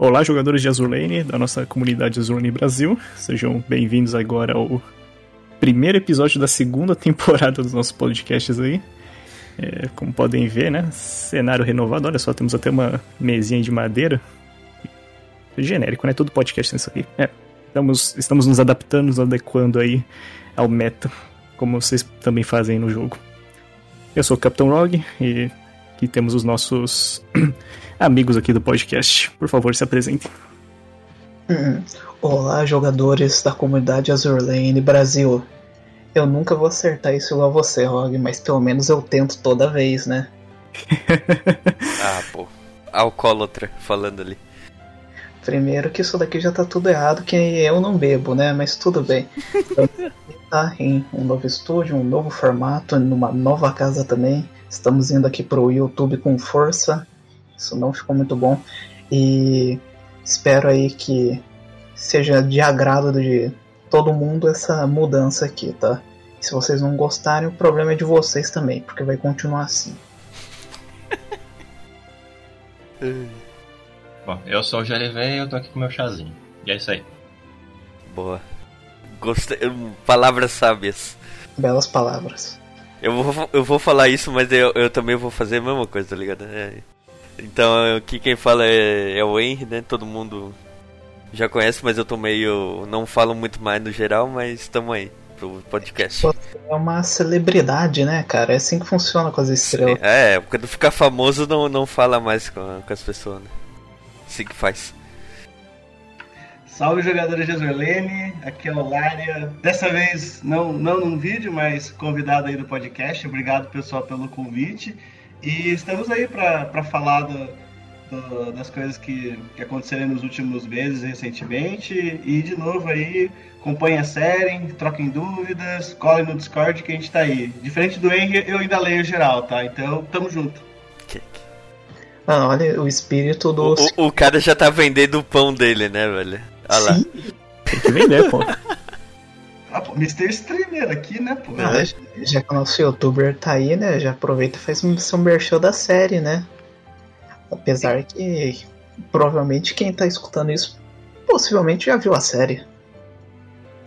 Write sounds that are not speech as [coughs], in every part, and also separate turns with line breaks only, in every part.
Olá, jogadores de Azulane, da nossa comunidade Azulane Brasil. Sejam bem-vindos agora ao primeiro episódio da segunda temporada dos nossos podcasts aí. É, como podem ver, né? Cenário renovado. Olha só, temos até uma mesinha de madeira. Genérico, né? Todo podcast tem isso aqui. É, estamos, estamos nos adaptando, nos adequando aí ao meta, como vocês também fazem no jogo. Eu sou o Capitão Rog e aqui temos os nossos [clears throat] amigos aqui do podcast. Por favor, se apresentem.
Hum. Olá, jogadores da comunidade Azurlane Brasil. Eu nunca vou acertar isso igual você, Rog, mas pelo menos eu tento toda vez, né? [laughs]
ah, pô. Alcoólatra falando ali.
Primeiro que isso daqui já tá tudo errado, que eu não bebo, né? Mas tudo bem. [laughs] Então, tá em um novo estúdio, um novo formato, numa nova casa também. Estamos indo aqui pro YouTube com força. Isso não ficou muito bom. E espero aí que seja de agrado de todo mundo essa mudança aqui, tá? Se vocês não gostarem, o problema é de vocês também, porque vai continuar assim. [laughs]
Bom, eu sou o Gerevê e eu tô aqui com meu chazinho. E é isso aí.
Boa. Gostei. Palavras sábias.
Belas palavras.
Eu vou, eu vou falar isso, mas eu, eu também vou fazer a mesma coisa, tá ligado? É. Então, aqui quem fala é, é o Henry, né? Todo mundo já conhece, mas eu tô meio. Não falo muito mais no geral, mas estamos aí pro podcast.
Você é uma celebridade, né, cara? É assim que funciona com as estrelas. Sim,
é, quando ficar famoso não, não fala mais com, com as pessoas, né? Assim que faz.
Salve jogadores de Azurlene, aqui é o Lária. Dessa vez não, não num vídeo, mas convidado aí do podcast. Obrigado pessoal pelo convite. E estamos aí para falar do, do, das coisas que, que aconteceram nos últimos meses recentemente. E de novo aí, acompanhe a série, troquem dúvidas, colhem no Discord que a gente tá aí. Diferente do Eng, eu ainda leio geral, tá? Então, tamo junto.
Ah, olha o espírito do.
O, o, cara já tá vendendo o pão dele, né, velho? Olha lá.
Tem que vender, pô. [laughs]
Ah, pô, Mr. Streamer aqui, né, pô?
Ah, já que o nosso youtuber tá aí, né? Já aproveita e faz um seu show da série, né? Apesar que provavelmente quem tá escutando isso possivelmente já viu a série.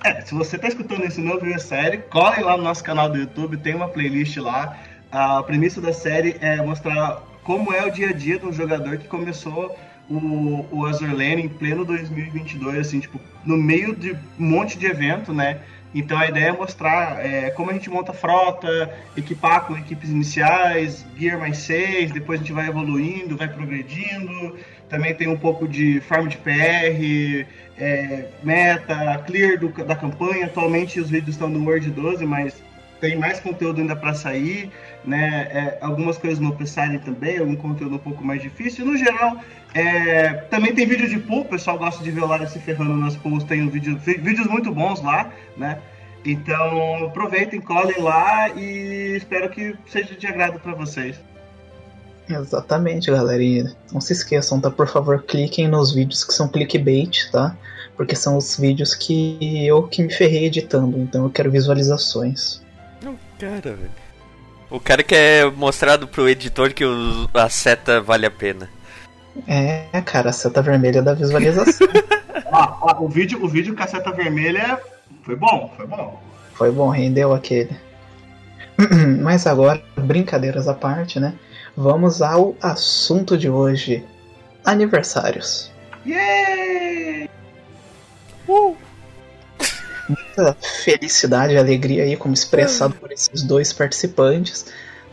É, se você tá escutando isso e não viu a série, colhem lá no nosso canal do YouTube, tem uma playlist lá. A premissa da série é mostrar como é o dia a dia de um jogador que começou o, o Azure Lane em pleno 2022, assim, tipo, no meio de um monte de evento, né? Então a ideia é mostrar é, como a gente monta frota, equipar com equipes iniciais, gear mais 6, depois a gente vai evoluindo, vai progredindo. Também tem um pouco de farm de PR, é, meta, clear do, da campanha. Atualmente os vídeos estão no Word 12, mas tem mais conteúdo ainda para sair, né? É, algumas coisas no Upside também, algum conteúdo um pouco mais difícil. No geral, é, também tem vídeo de pool, o pessoal gosta de ver o Lara se ferrando nas pools, tem um vídeo, vídeos muito bons lá, né? Então aproveitem, colhem lá e espero que seja de agrado para vocês.
Exatamente, galerinha. Não se esqueçam, tá? Por favor, cliquem nos vídeos que são clickbait, tá? Porque são os vídeos que eu que me ferrei editando, então eu quero visualizações.
Cara, velho. O cara quer mostrado pro editor que o, a seta vale a pena.
É, cara, a seta vermelha da visualização. [laughs]
ah, ah, o vídeo, o vídeo com a seta vermelha foi bom, foi bom.
Foi bom, rendeu aquele. [clears throat] Mas agora, brincadeiras à parte, né? Vamos ao assunto de hoje: aniversários.
Yay!
Uh! Muita felicidade e alegria aí, como expressado por esses dois participantes.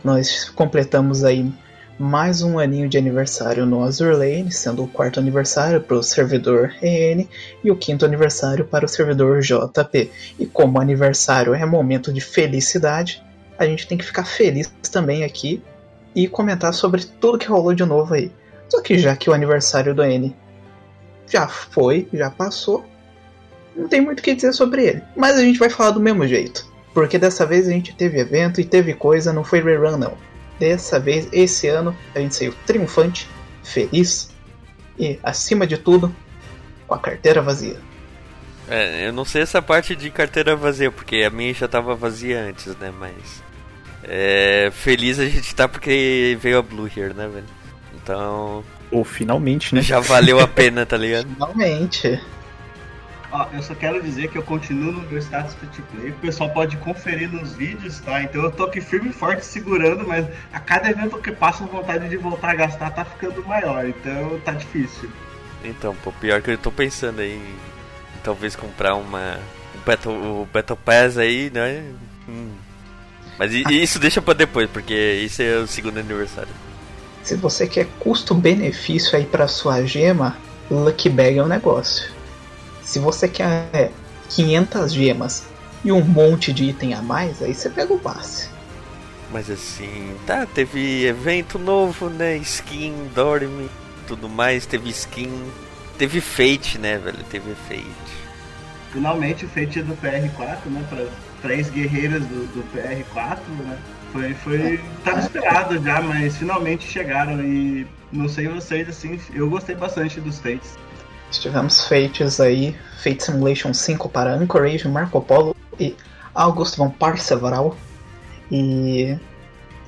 Nós completamos aí mais um aninho de aniversário no Azure Lane, sendo o quarto aniversário para o servidor EN e o quinto aniversário para o servidor JP. E como aniversário é momento de felicidade, a gente tem que ficar feliz também aqui e comentar sobre tudo que rolou de novo aí. Só que já que o aniversário do N já foi, já passou, não tem muito o que dizer sobre ele. Mas a gente vai falar do mesmo jeito. Porque dessa vez a gente teve evento e teve coisa, não foi rerun não. Dessa vez, esse ano, a gente saiu triunfante, feliz e, acima de tudo, com a carteira vazia.
É, eu não sei essa parte de carteira vazia, porque a minha já tava vazia antes, né? Mas. É, feliz a gente tá porque veio a Blue here, né, velho? Então.
Ou finalmente, né?
Já valeu a [laughs] pena, tá ligado?
Finalmente.
Ó, eu só quero dizer que eu continuo no meu status free play. O pessoal pode conferir nos vídeos, tá? Então eu tô aqui firme e forte segurando, mas a cada evento que passa, a vontade de voltar a gastar tá ficando maior. Então tá difícil.
Então, pô, pior que eu tô pensando aí em talvez comprar uma. Um Battle, o Battle Pass aí, né? Hum. Mas [laughs] isso deixa pra depois, porque isso é o segundo aniversário.
Se você quer custo-benefício aí pra sua gema, Lucky Bag é um negócio. Se você quer 500 gemas e um monte de item a mais, aí você pega o passe.
Mas assim, tá, teve evento novo, né? Skin, Dorme, tudo mais, teve skin. Teve Fate, né, velho? Teve Fate.
Finalmente o feito do PR4, né? Para três guerreiras do, do PR4, né? Foi, foi. Tava esperado já, mas finalmente chegaram e não sei vocês, assim, eu gostei bastante dos Fates.
Tivemos Fates aí, Fate Simulation 5 para Anchorage, Marco Polo e August von Parseval. E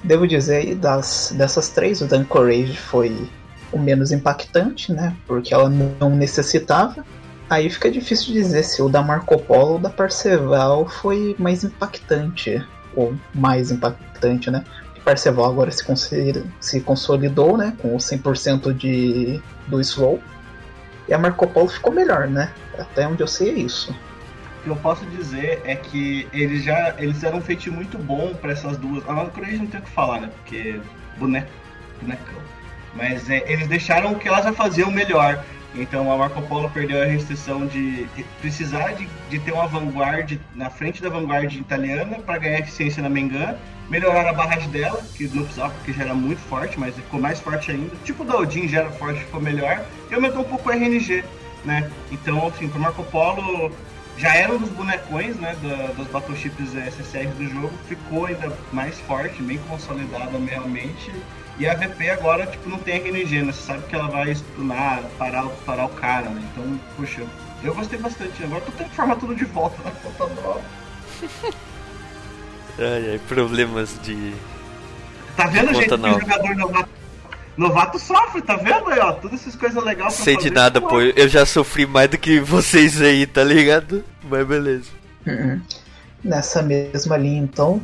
devo dizer das, dessas três, o da Anchorage foi o menos impactante, né? Porque ela não necessitava. Aí fica difícil dizer se o da Marco Polo ou da Parseval foi mais impactante. Ou mais impactante, né? Parseval agora se, se consolidou, né? Com o 100% de, do slow. E a Marco Polo ficou melhor, né? Até onde eu sei é isso.
O que eu posso dizer é que eles já eles eram um feito muito bom para essas duas. A Anchorage não tem o que falar, né? Porque boneco, bonecão. Mas é, eles deixaram o que elas já faziam melhor. Então a Marco Polo perdeu a restrição de precisar de, de ter uma vanguard na frente da vanguard italiana para ganhar eficiência na Mengan. Melhoraram a barragem dela, que não precisava porque já era muito forte, mas ficou mais forte ainda. Tipo da Odin já era forte, ficou melhor. E aumentou um pouco o RNG, né? Então, assim, pro Marco Polo já era um dos bonecões, né, da, dos battleships SSR do jogo, ficou ainda mais forte, bem consolidada realmente. E a VP agora, tipo, não tem RNG, né? Você sabe que ela vai stunar, parar, parar o cara, né? Então, puxa, eu gostei bastante. Agora tô tendo que formar tudo de volta na conta nova. [laughs]
Ai, ai, problemas de.
Tá vendo,
Conta
gente, que o jogador novato, novato sofre, tá vendo aí, ó? Todas essas coisas legais pra
Sei de
fazer,
nada,
pô.
pô. Eu já sofri mais do que vocês aí, tá ligado? Mas beleza.
Uhum. Nessa mesma linha, então,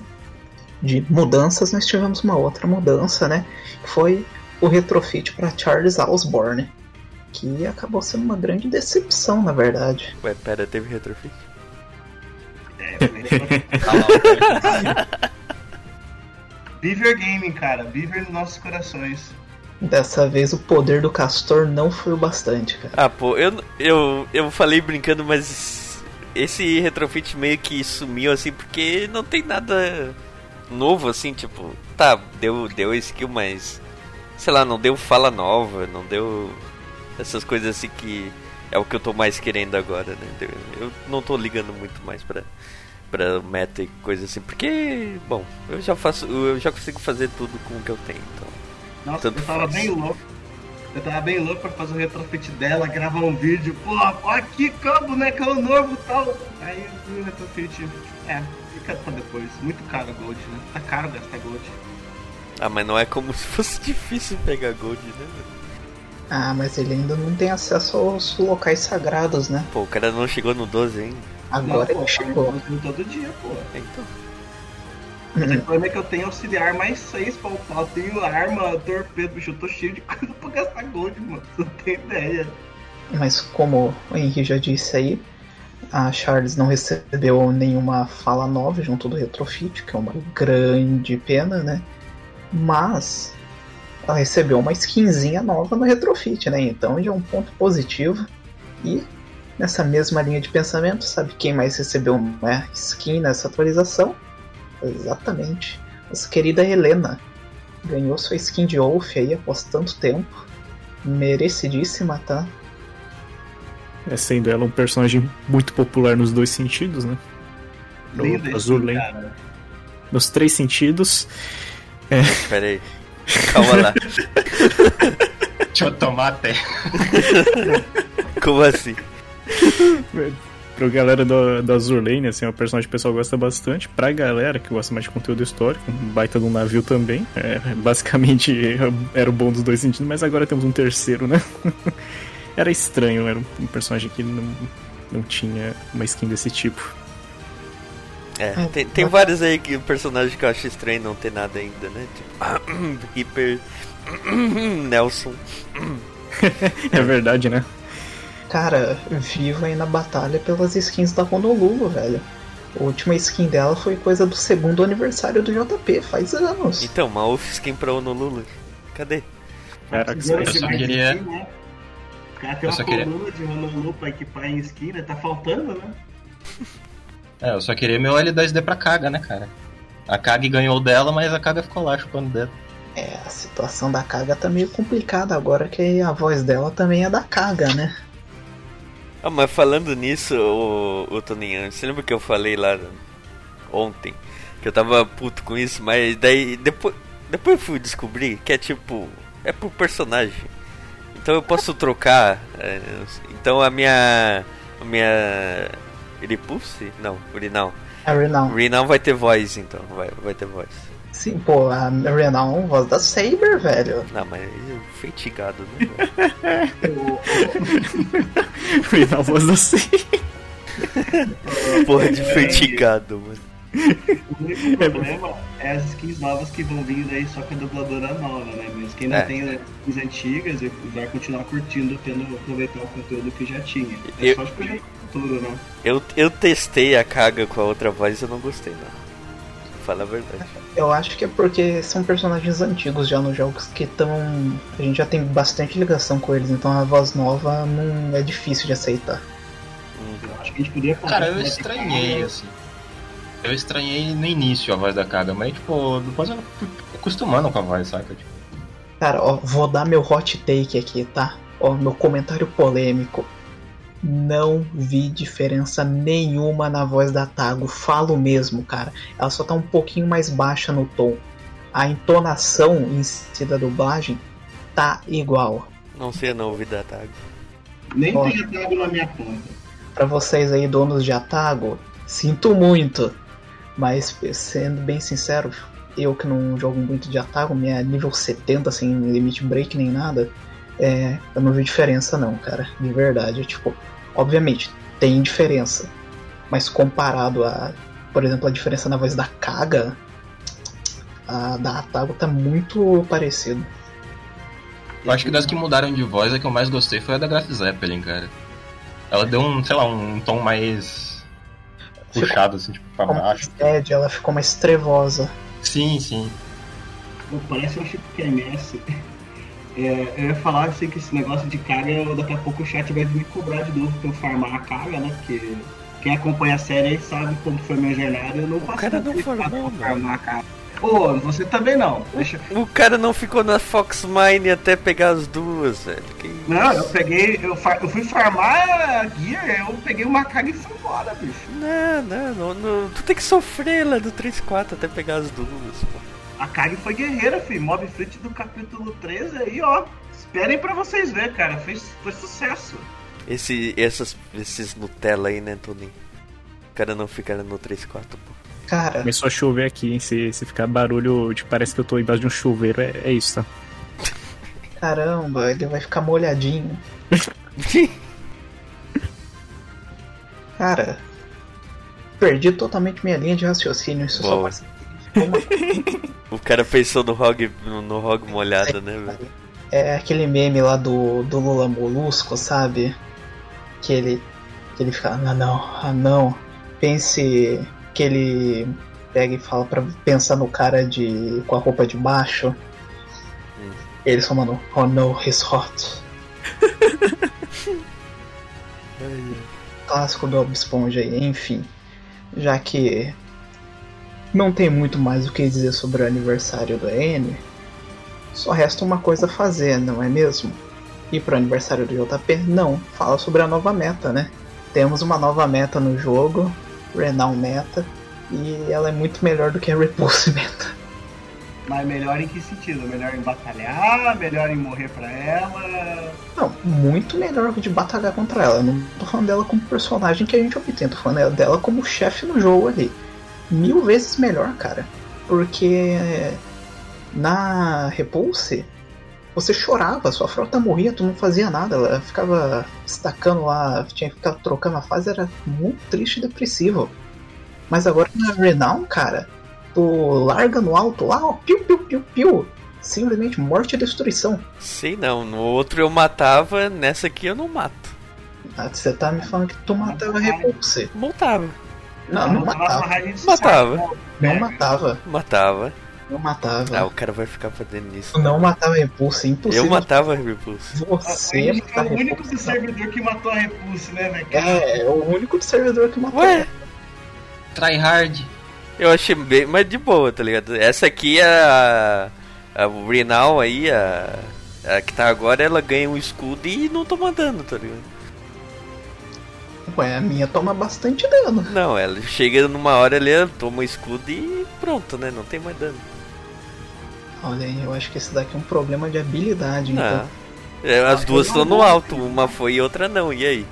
de mudanças, nós tivemos uma outra mudança, né? Foi o retrofit para Charles Osborne, que acabou sendo uma grande decepção, na verdade.
Ué, pera, teve retrofit?
É,
Tá
Beaver Gaming, cara. Beaver nos nossos corações.
Dessa vez o poder do Castor não foi o bastante, cara.
Ah, pô, eu, eu, eu falei brincando, mas esse retrofit meio que sumiu assim, porque não tem nada novo assim, tipo, tá, deu, deu skill, mas sei lá, não deu fala nova, não deu essas coisas assim que é o que eu tô mais querendo agora, né? Eu, não tô ligando muito mais pra, pra meta e coisa assim, porque, bom, eu já faço, eu já consigo fazer tudo com o que eu tenho, então.
Nossa,
Tanto
eu tava
faz.
bem louco. Eu tava bem louco pra fazer o retrofit dela, gravar um vídeo. Pô, olha aqui, que bonecão novo e tal. Aí eu vi o retrofit. É, depois. Muito caro Gold, né? Tá caro gastar Gold.
Ah, mas não é como [laughs] se fosse difícil pegar gold, né?
Ah, mas ele ainda não tem acesso aos locais sagrados, né?
Pô, o cara não chegou no 12 ainda.
Agora
Não, pô,
ele chegou.
eu uso todo dia, pô.
Então.
O problema é que eu tenho auxiliar mais 6 pra upar. Eu tenho arma, torpedo, bicho. Eu tô cheio de [laughs] coisa pra gastar Gold, mano. Você não tem ideia.
Mas como o Henrique já disse aí, a Charles não recebeu nenhuma fala nova junto do Retrofit, que é uma grande pena, né? Mas ela recebeu uma skinzinha nova no Retrofit, né? Então já é um ponto positivo. E nessa mesma linha de pensamento, sabe quem mais recebeu uma skin nessa atualização? Exatamente. Nossa querida Helena. Ganhou sua skin de Wolf aí após tanto tempo. Merecidíssima, tá?
É, sendo ela um personagem muito popular nos dois sentidos, né? No azul,
cara.
Nos três sentidos.
Pera aí. Calma lá. [laughs]
Deixa eu tomar até. [laughs]
Como assim?
pra galera do, da Azurlane, assim, é um personagem que o pessoal gosta bastante. Pra galera que gosta mais de conteúdo histórico, um baita de um navio também. É, basicamente [laughs] era o bom dos dois sentidos, mas agora temos um terceiro, né? Era estranho, era um personagem que não, não tinha uma skin desse tipo.
É, tem, tem vários aí que personagens que eu acho estranho não ter nada ainda, né? Tipo, [coughs] Reaper, [coughs] Nelson. [coughs]
é verdade, né?
Cara, vivo aí na batalha pelas skins da Honolulu, velho. A última skin dela foi coisa do segundo aniversário do JP, faz anos.
Então, uma off skin pra Honolulu. Cadê?
Caraca,
Eu só queria.
Né? O cara tem
Eu
uma
só queria-
coluna de Honolulu pra equipar em esquina, tá faltando, né? [laughs]
É, eu só queria meu L10D pra Kaga, né, cara? A Kag ganhou dela, mas a Kaga ficou lá chupando dedo.
É, a situação da Kaga tá meio complicada agora que a voz dela também é da Kaga, né?
Ah, mas falando nisso, o, o Toninho, você lembra que eu falei lá ontem? Que eu tava puto com isso, mas daí depois, depois eu fui descobrir que é tipo. É por personagem. Então eu posso trocar. é, então a minha. A minha. Iripulse? Não, Urinal.
A Renown.
Urinal vai ter voz então, vai, vai ter voz.
Sim, pô, a Renown, voz da Saber, velho.
Não, mas feitigado, né? [laughs]
Final voz da C. [laughs]
Porra de feitigado, mano. [laughs]
O único problema é as skins novas que vão vir daí só com a dubladora nova, né? Mas quem não
É.
tem as skins antigas vai continuar curtindo, tendo aproveitar o conteúdo que já tinha. É
Eu-
só futuro, né?
Eu, eu testei a caga com a outra voz e eu não gostei, não. Fala a verdade.
Eu acho que é porque são personagens antigos já nos jogos que estão. A gente já tem bastante ligação com eles, então a voz nova não é difícil de aceitar.
Eu acho que a gente podia
Cara, eu estranhei,
cara-
assim. Eu estranhei no início a voz da Kaga, mas, tipo, depois eu fui acostumando com a voz, saca? Tipo,
Cara, ó, vou dar meu hot take aqui, tá? Ó, meu comentário polêmico. Não vi diferença nenhuma na voz da Tago, falo mesmo, cara. Ela só tá um pouquinho mais baixa no tom. A entonação em si da dublagem tá igual.
Não sei a novidade. Tá?
Nem
Ó.
tem atago na minha conta.
Pra vocês aí, donos de Atago, sinto muito. Mas, sendo bem sincero, eu que não jogo muito de Atago, minha nível 70, sem limite break nem nada, é, eu não vi diferença não, cara. De verdade. Tipo, obviamente, tem diferença. Mas comparado a, por exemplo, a diferença na voz da Kaga, a da Atago tá muito parecido.
eu acho que das que mudaram de voz, a que eu mais gostei foi a da Graf Zeppelin, cara. Ela deu um, sei lá, um tom mais puxado, assim, tipo, pra baixo.
Ed, ela ficou mais trevosa.
Sim, sim.
Pô, Parece um Chico QMS. É, eu ia falar assim que esse negócio de carga, daqui a pouco o chat vai me cobrar de novo pra eu farmar a carga, né? Porque quem acompanha a série aí sabe como foi minha jornada. Eu não passei
cara não farmou,
farmar a carga. Ô, você também não. Deixa...
O cara não ficou na Fox Mine até pegar as duas, velho. Que...
Não, eu peguei. Eu, eu fui farmar a gear, eu peguei uma carga e fui embora, bicho.
Não, não, não, não. Tu tem que sofrer lá do 3-4 até pegar as duas, pô.
A Kag foi guerreira, filho. Mob Fleet do capítulo 13 aí, ó. Esperem pra vocês verem, cara. Fez, foi sucesso.
Esse, essas, esses Nutella aí, né, Toninho? O cara não fica no 3-4, pô.
Cara,
Começou a chover aqui, hein? Se, se ficar barulho, tipo, parece que eu tô embaixo de um chuveiro, é, é isso, tá?
caramba, ele vai ficar molhadinho. [laughs] Cara, perdi totalmente minha linha de raciocínio. Isso só Uma- [laughs]
O cara pensou no Rog, no, no Rog molhado, né, velho?
É aquele meme lá do, do Lula Molusco, sabe? Que ele, que ele fica, ah não, ah não. Pense que ele pega e fala pra pensar no cara de com a roupa de baixo.
Hum.
Ele só mandou, oh no, he's hot. [laughs] Clássico do Bob Esponja aí, enfim. Já que não tem muito mais o que dizer sobre o aniversário do N, só resta uma coisa a fazer, não é mesmo? Ir pro aniversário do JP? Não, fala sobre a nova meta, né? Temos uma nova meta no jogo, Renown Meta, e ela é muito melhor do que a Repulse [laughs] Meta.
Mas melhor em que sentido? Melhor em batalhar? Melhor em morrer pra ela?
Não, muito melhor de batalhar contra ela. Eu não tô falando dela como personagem que a gente obtém, tô falando dela como chefe no jogo ali. Mil vezes melhor, cara. Porque na Repulse, você chorava, sua frota morria, tu não fazia nada, ela ficava destacando lá, tinha que ficar trocando a fase, era muito triste e depressivo. Mas agora na Renown, cara, tu larga no alto lá, ó, piu, piu, piu, piu. Simplesmente morte e destruição.
Sei não, no outro eu matava, nessa aqui eu não mato.
Ah, você tá me falando que tu matava Repulse. Não, não, não matava.
Matava.
Não matava.
Matava.
Não matava.
Ah, o cara vai ficar fazendo isso.
Não matava a Repulse, é impossível.
Eu matava a Repulse.
Você
é o único do servidor que matou a Repulse, né, velho?
É, é o único do servidor que matou.
Ué?
Tryhard.
Eu achei bem, mas de boa, tá ligado? Essa aqui é a. A Renal aí, a. A que tá agora, ela ganha um escudo e não toma dano, tá ligado?
Ué, a minha toma bastante dano.
Não, ela chega numa hora ali, ela toma o escudo e pronto, né? Não tem mais dano.
Olha aí, eu acho que esse daqui é um problema de habilidade, então.
É, As duas estão no alto, uma foi e outra não, e aí?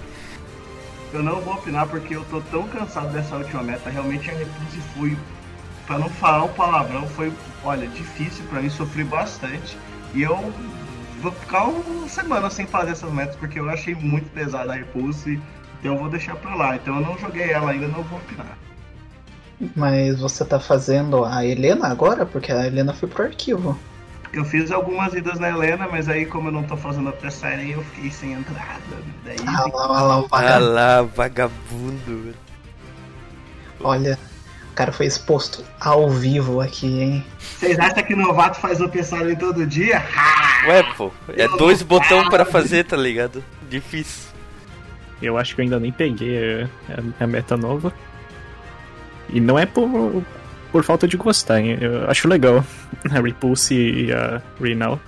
Eu não vou opinar porque eu tô tão cansado dessa última meta. Realmente a Repulse foi, pra não falar o palavrão, foi, olha, difícil pra mim, sofri bastante. E eu vou ficar uma semana sem fazer essas metas porque eu achei muito pesada a Repulse. Então eu vou deixar pra lá. Então eu não joguei ela ainda, não vou opinar.
Mas você tá fazendo a Helena agora? Porque a Helena foi pro arquivo.
Eu fiz algumas idas na Helena, mas aí como eu não tô fazendo a pré-série, eu fiquei sem entrada. Daí
Ah lá, ah lá, o
Ah
vagabundo.
lá, vagabundo.
Olha, o cara foi exposto ao vivo aqui, hein?
Vocês acham que novato faz o em todo dia?
Ué, pô, é dois botões pra fazer, tá ligado? Difícil.
Eu acho que eu ainda nem peguei a, a- a meta nova. E não é por, por falta de gostar, hein? Eu acho legal [laughs] a Repulse e a Renal.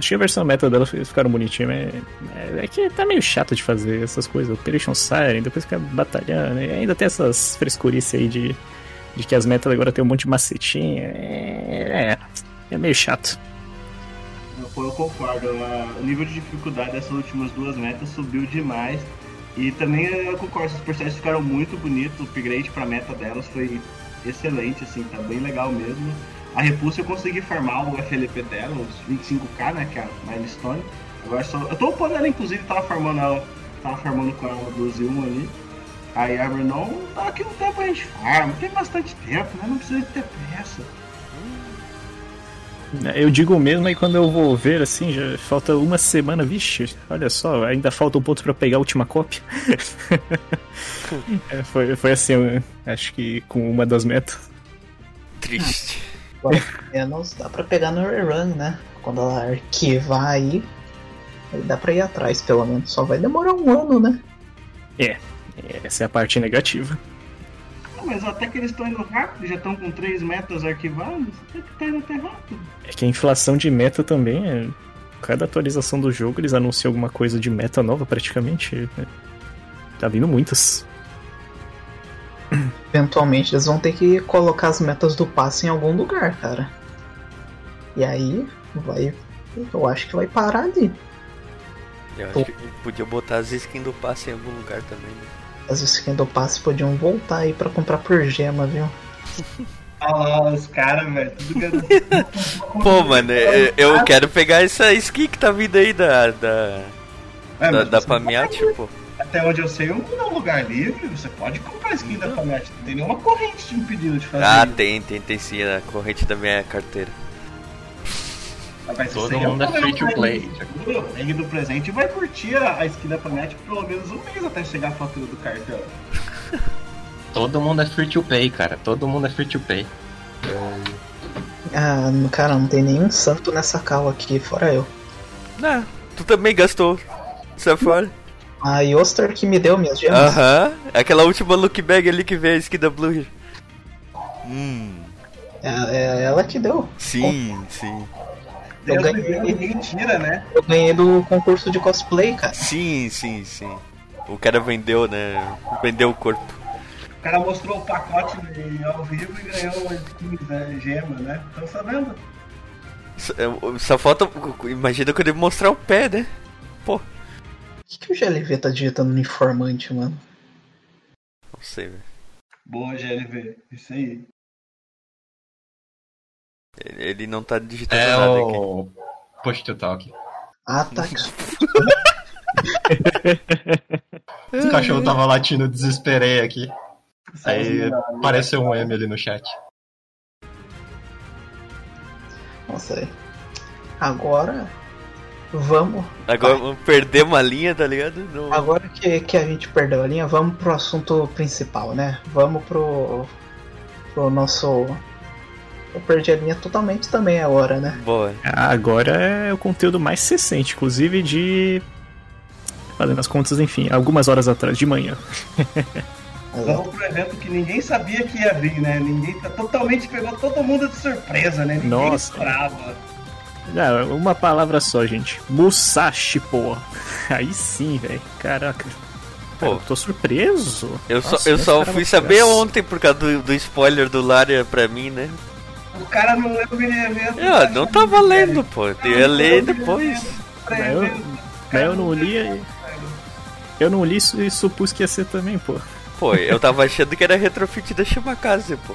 Que a versão meta dela fi- ficaram bonitinhas, mas é, é que tá meio chato de fazer essas coisas. Operation Siren, depois fica batalhando. E ainda tem essas frescurices aí de, de que as metas agora tem um monte de macetinha. É, é, é meio chato.
Eu, concordo. O nível de dificuldade dessas últimas duas metas subiu demais. E também eu concordo, os personagens ficaram muito bonitos. O upgrade pra meta delas foi excelente, assim, tá bem legal mesmo. A Repulsa eu consegui farmar o FLP dela, os 25k, né? Que é a Milestone. Agora só. Eu tô upando ela, inclusive, tava farmando ela. Tava farmando com ela 12 1 ali. Aí a Renon, tá aqui um tempo a gente farma, tem bastante tempo, né? Não precisa ter pressa.
Eu digo mesmo aí quando eu vou ver, assim, já falta uma semana, vixe, olha só, ainda falta um ponto pra pegar a última cópia. [laughs] É, foi, foi assim, eu acho que com uma das metas.
Triste.
Menos dá pra pegar no rerun, né? Quando ela arquivar aí, aí dá pra ir atrás, pelo menos. Só vai demorar um ano, né?
Essa é a parte negativa.
Mas até que eles estão indo rápido, já estão com três metas arquivadas, até que tá indo até rápido.
É que a inflação de meta também é. Cada atualização do jogo eles anunciam alguma coisa de meta nova praticamente. né? Tá vindo muitas.
Eventualmente eles vão ter que colocar as metas do passe em algum lugar, cara. E aí vai. Eu acho que vai parar ali.
Eu acho que podia botar as skins do passe em algum lugar também. Né?
As skins do passe podiam voltar aí pra comprar por gema, viu?
Olha lá, os caras, velho. [laughs]
Pô, mano, eu, eu quero pegar essa skin que tá vindo aí da. da.
É,
da, da Pamiat, pô.
Até onde eu sei, um é um lugar livre, você pode comprar skin da Pamete. Não tem nenhuma corrente te impedindo de fazer
Ah,
isso.
tem, tem, tem sim, a corrente da minha carteira.
Se
Todo mundo é free to
um
play.
Egg do- presente vai curtir a, a skin da pelo menos um mês até chegar a fatura do cartão. [laughs]
Todo mundo é free to pay, cara. Todo mundo é free to pay.
Ah, no- cara, não tem nenhum santo nessa cal aqui, fora eu.
Não, tu também gastou. Sai fora.
A Yostar que me deu minhas gemas.
Aham, aquela última look bag ali que veio a skin da Blue. Hum,
É, é ela que deu.
sim, sim.
Eu ganhei.
ninguém tira, né?
Eu ganhei do concurso de cosplay, cara.
Sim, sim, sim. O cara vendeu, né? Vendeu o corpo.
O cara mostrou o pacote ao vivo e ganhou uma skin né, gema, né? Estão sabendo?
Só, só falta. Imagina quando ele mostrar o pé, né? Pô.
O que, que o GLV tá digitando no informante, mano?
Não sei, velho.
Boa, GLV. Isso aí.
Ele, não tá digitando
É
nada aqui.
o push to talk.
Ah, tá. [laughs]
O cachorro tava latindo, desesperei aqui. Aí
Sozinho,
apareceu um M ali no chat.
Nossa, aí. Agora. Vamos.
Agora vamos perder uma linha, tá ligado? No-
Agora que, que a gente perdeu a linha, vamos pro assunto principal, né? Vamos pro. pro nosso. Eu perdi a linha totalmente também agora, né?
Boa.
Agora é o conteúdo mais recente, inclusive de. Fazendo as contas, enfim, algumas horas atrás, de manhã. [laughs]
Vamos pro evento que ninguém sabia que ia vir, né? Ninguém tá totalmente pegou todo mundo de surpresa, né? Ninguém
Nossa.
esperava.
Ah, uma palavra só, gente. Musashi, pô. [laughs] Aí sim, velho. Caraca.
Pô.
Cara, eu tô surpreso.
Eu
Nossa,
só, eu só fui saber ontem por causa do, do spoiler do Laria pra mim, né?
O cara não leu o mini-evento.
Ah, não tá valendo, pô. Eu ia ler depois.
Mas eu, mas eu não li. Eu não li isso e supus que ia ser também, pô.
Pô, eu tava achando que era retrofit da Shimakaze, pô.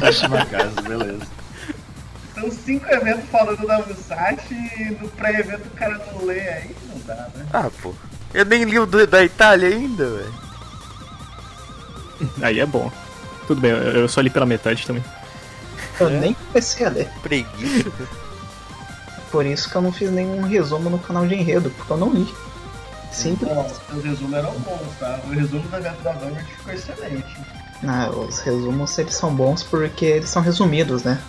da Shimakaze, beleza.
São cinco eventos falando da Musashi e no pré-evento o cara não lê aí, não dá, né?
Ah, pô. Eu nem li o do- da Itália ainda, velho.
Aí é bom. Tudo bem, eu só li pela metade também.
Eu nem comecei a ler.
Preguiça.
Por isso que eu não fiz nenhum resumo no canal de enredo, porque eu não li. Simples.
Bom, os resumos eram bons, tá? O resumo da evento da Vanguard ficou excelente.
Ah, os resumos eles são bons porque eles são resumidos, né?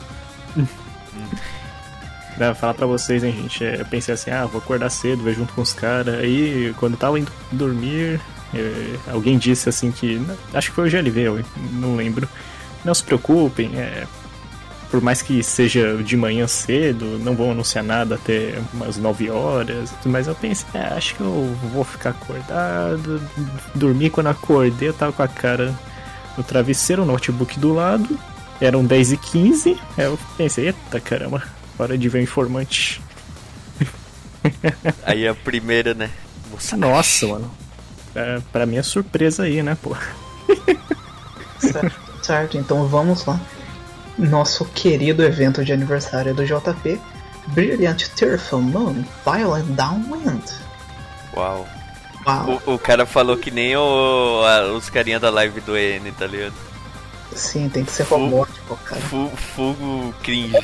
Né, falar pra vocês, hein, gente. é, Eu pensei assim, ah, vou acordar cedo, ver junto com os caras. Aí, quando eu tava indo dormir, é, alguém disse assim que. Acho que foi o GLV, eu não lembro. Não se preocupem, é, por mais que seja de manhã cedo, não vão anunciar nada até umas 9 horas. Mas eu pensei, é, acho que eu vou ficar acordado. Dormir quando acordei, eu tava com a cara no travesseiro, o notebook do lado. Eram 10 e 15 Aí eu pensei, eita caramba, hora de ver o informante.
Aí a primeira, né?
Nossa, mano. É, pra mim é surpresa aí, né, pô?
Certo, certo, então vamos lá. Nosso querido evento de aniversário do JP. Brilliant Tearful Moon, Violent Downwind.
Uau.
Uau,
O, o cara falou que nem o, a- os carinha da live do EN, tá ligado?
sim, tem que ser robótico, cara.
Fu- Fugo cringe.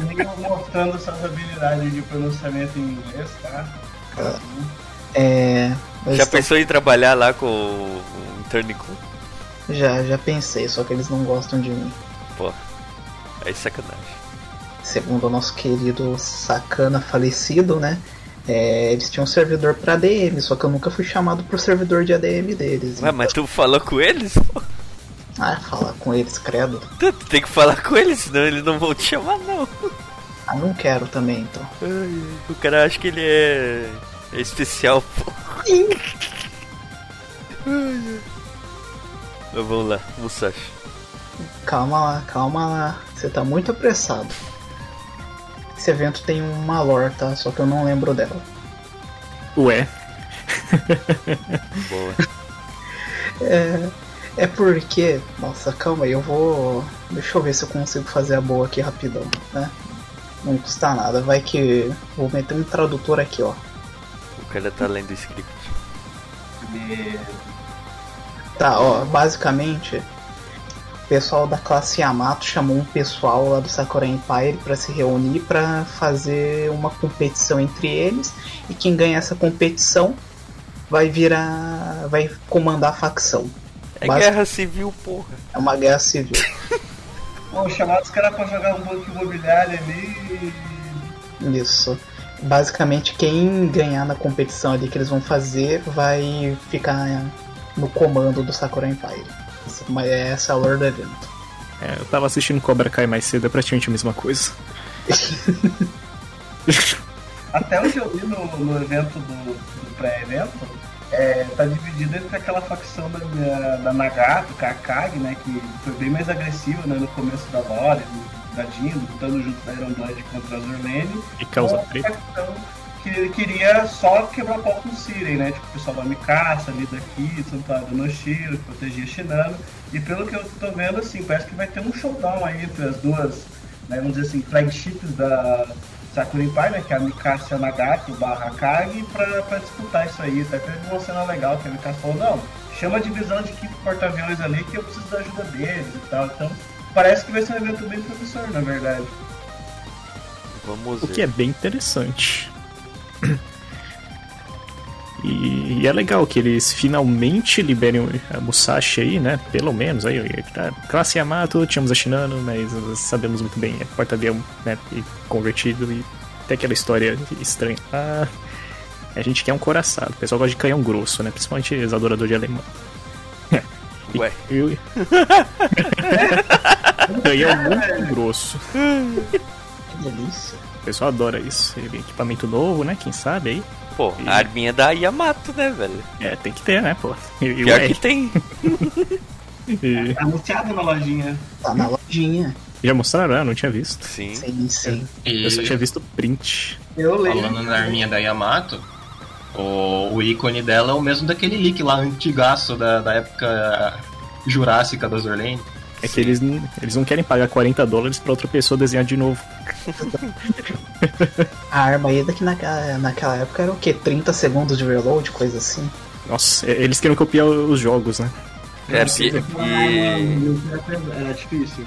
Ninguém mostrando suas habilidades de pronunciamento em inglês, tá?
É.
Já
estão-
pensou em trabalhar lá com o o Internicum?
já, já pensei, só que eles não gostam de mim.
Pô, aí sacanagem.
Segundo o nosso querido sacana falecido, né? é, eles tinham um servidor pra ADM, só que eu nunca fui chamado pro servidor de ADM deles.
Ué, mas tu falou com eles?
Ah, falar com eles, credo.
Tu tu tem que falar com eles, senão eles não vão te chamar, não.
Ah, não quero também, então.
Ai, O cara acha que ele é, é especial, pô. Mas vamos lá, Musashi.
Calma lá, calma lá. Você tá muito apressado. Esse evento tem uma lore, tá? Só que eu não lembro dela.
Ué.
Boa. [laughs]
É, é porque. Nossa, calma aí, eu vou. Deixa eu ver se eu consigo fazer a boa aqui rapidão, né? Não custa nada, vai que. Vou meter um tradutor aqui, ó.
Cara tá lendo o script.
E
Tá, ó, basicamente. O pessoal da classe Yamato chamou um pessoal lá do Sakura Empire pra se reunir pra fazer uma competição entre eles e quem ganhar essa competição vai virar. vai comandar a facção.
É
Basi-
guerra civil, porra.
É uma guerra civil. [laughs]
Pô, chamar os caras pra jogar um banco imobiliário ali.
Isso. Basicamente, quem ganhar na competição ali que eles vão fazer vai ficar no comando do Sakura Empire. Essa- Mas essa é a lore do evento.
É, eu tava assistindo Cobra Kai mais cedo, é praticamente a mesma coisa. [laughs]
até onde eu vi no, no evento do, do pré-evento, é, tá dividido entre aquela facção da, da Nagato, Kakagi, né, que foi bem mais agressiva né, no começo da lore, da Jean, lutando junto da Iron Blood contra a Zerlane.
E causa
facção que queria só quebrar pau com o Siren, né? Tipo, o pessoal da Mikasa, ali daqui, Santuário do Noshiro, que protegia Shinano. E pelo que eu tô vendo, assim, parece que vai ter um showdown aí entre as duas, né, vamos dizer assim, flagships da Sakura Pai, né? Que é a Mikasa Nagato barra Kage, pra, pra disputar isso aí. Até teve uma cena legal que a Mikasa falou, não, chama a divisão de equipe porta-aviões ali que eu preciso da ajuda deles e tal. Então, parece que vai ser um evento bem promissor, na verdade.
Vamos ver. O que é bem interessante. E, e, é legal que eles finalmente liberem a Musashi aí, né? Pelo menos aí, tá, classe Yamato, tínhamos a Shinano, mas sabemos muito bem, é porta-avião, né? E convertido e até aquela história estranha. Ah, a gente quer um coraçado. O pessoal gosta de canhão grosso, né? Principalmente os adoradores de alemão.
Ué. [laughs]
Eu... [laughs] canhão muito grosso.
Que delícia.
O pessoal adora isso. Equipamento novo, né? Quem sabe aí.
Pô, e... a arminha da Yamato, né, velho?
É, tem que ter, né, pô?
E, Pior que tem. [laughs]
e... Tá anunciado na lojinha.
Tá na lojinha.
Já mostraram? Eu não tinha visto.
Sim.
Sim, sim.
E... Eu só tinha visto print.
Eu lembro. Falando na arminha da Yamato, o, o ícone dela é o mesmo daquele leak lá antigaço da, da época jurássica da Zorlane.
É que eles, eles não querem pagar 40 dólares pra outra pessoa desenhar de novo. [laughs]
a arma aí daqui naquela, naquela época era o quê? 30 segundos de reload, coisa assim?
Nossa, eles querem copiar os jogos, né?
É, e...
É difícil.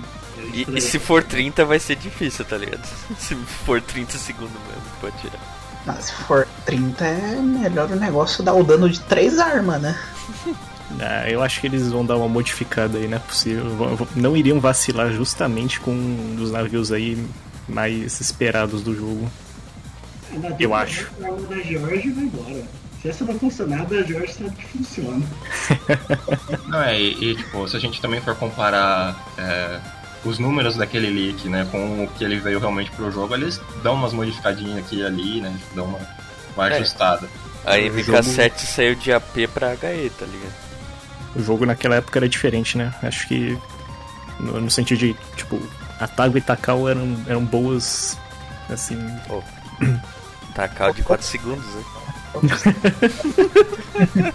E, e, se for 30 vai ser difícil, tá ligado? [laughs] Se for 30 segundos mesmo, pode tirar.
Mas se for 30 é melhor o negócio dar o dano de 3 armas, né? [laughs]
Ah, eu acho que eles vão dar uma modificada aí, não é possível. Não iriam vacilar justamente com um dos navios aí mais esperados do jogo. eu acho.
A da George vai embora. Se essa não funcionar, a George sabe que funciona. [laughs]
não, é, e, e, tipo, se a gente também for comparar é, os números daquele leak, né, com o que ele veio realmente pro jogo, eles dão umas modificadinhas aqui e ali, né, dão uma, uma é. ajustada.
A MK7 jogo... saiu de AP pra HE, tá ligado?
O jogo naquela época era diferente, né? Acho que no, no sentido de, tipo, a Tago e Takao eram, eram boas, assim...
Oh. [clears throat] Takao de 4 segundos, né? [laughs]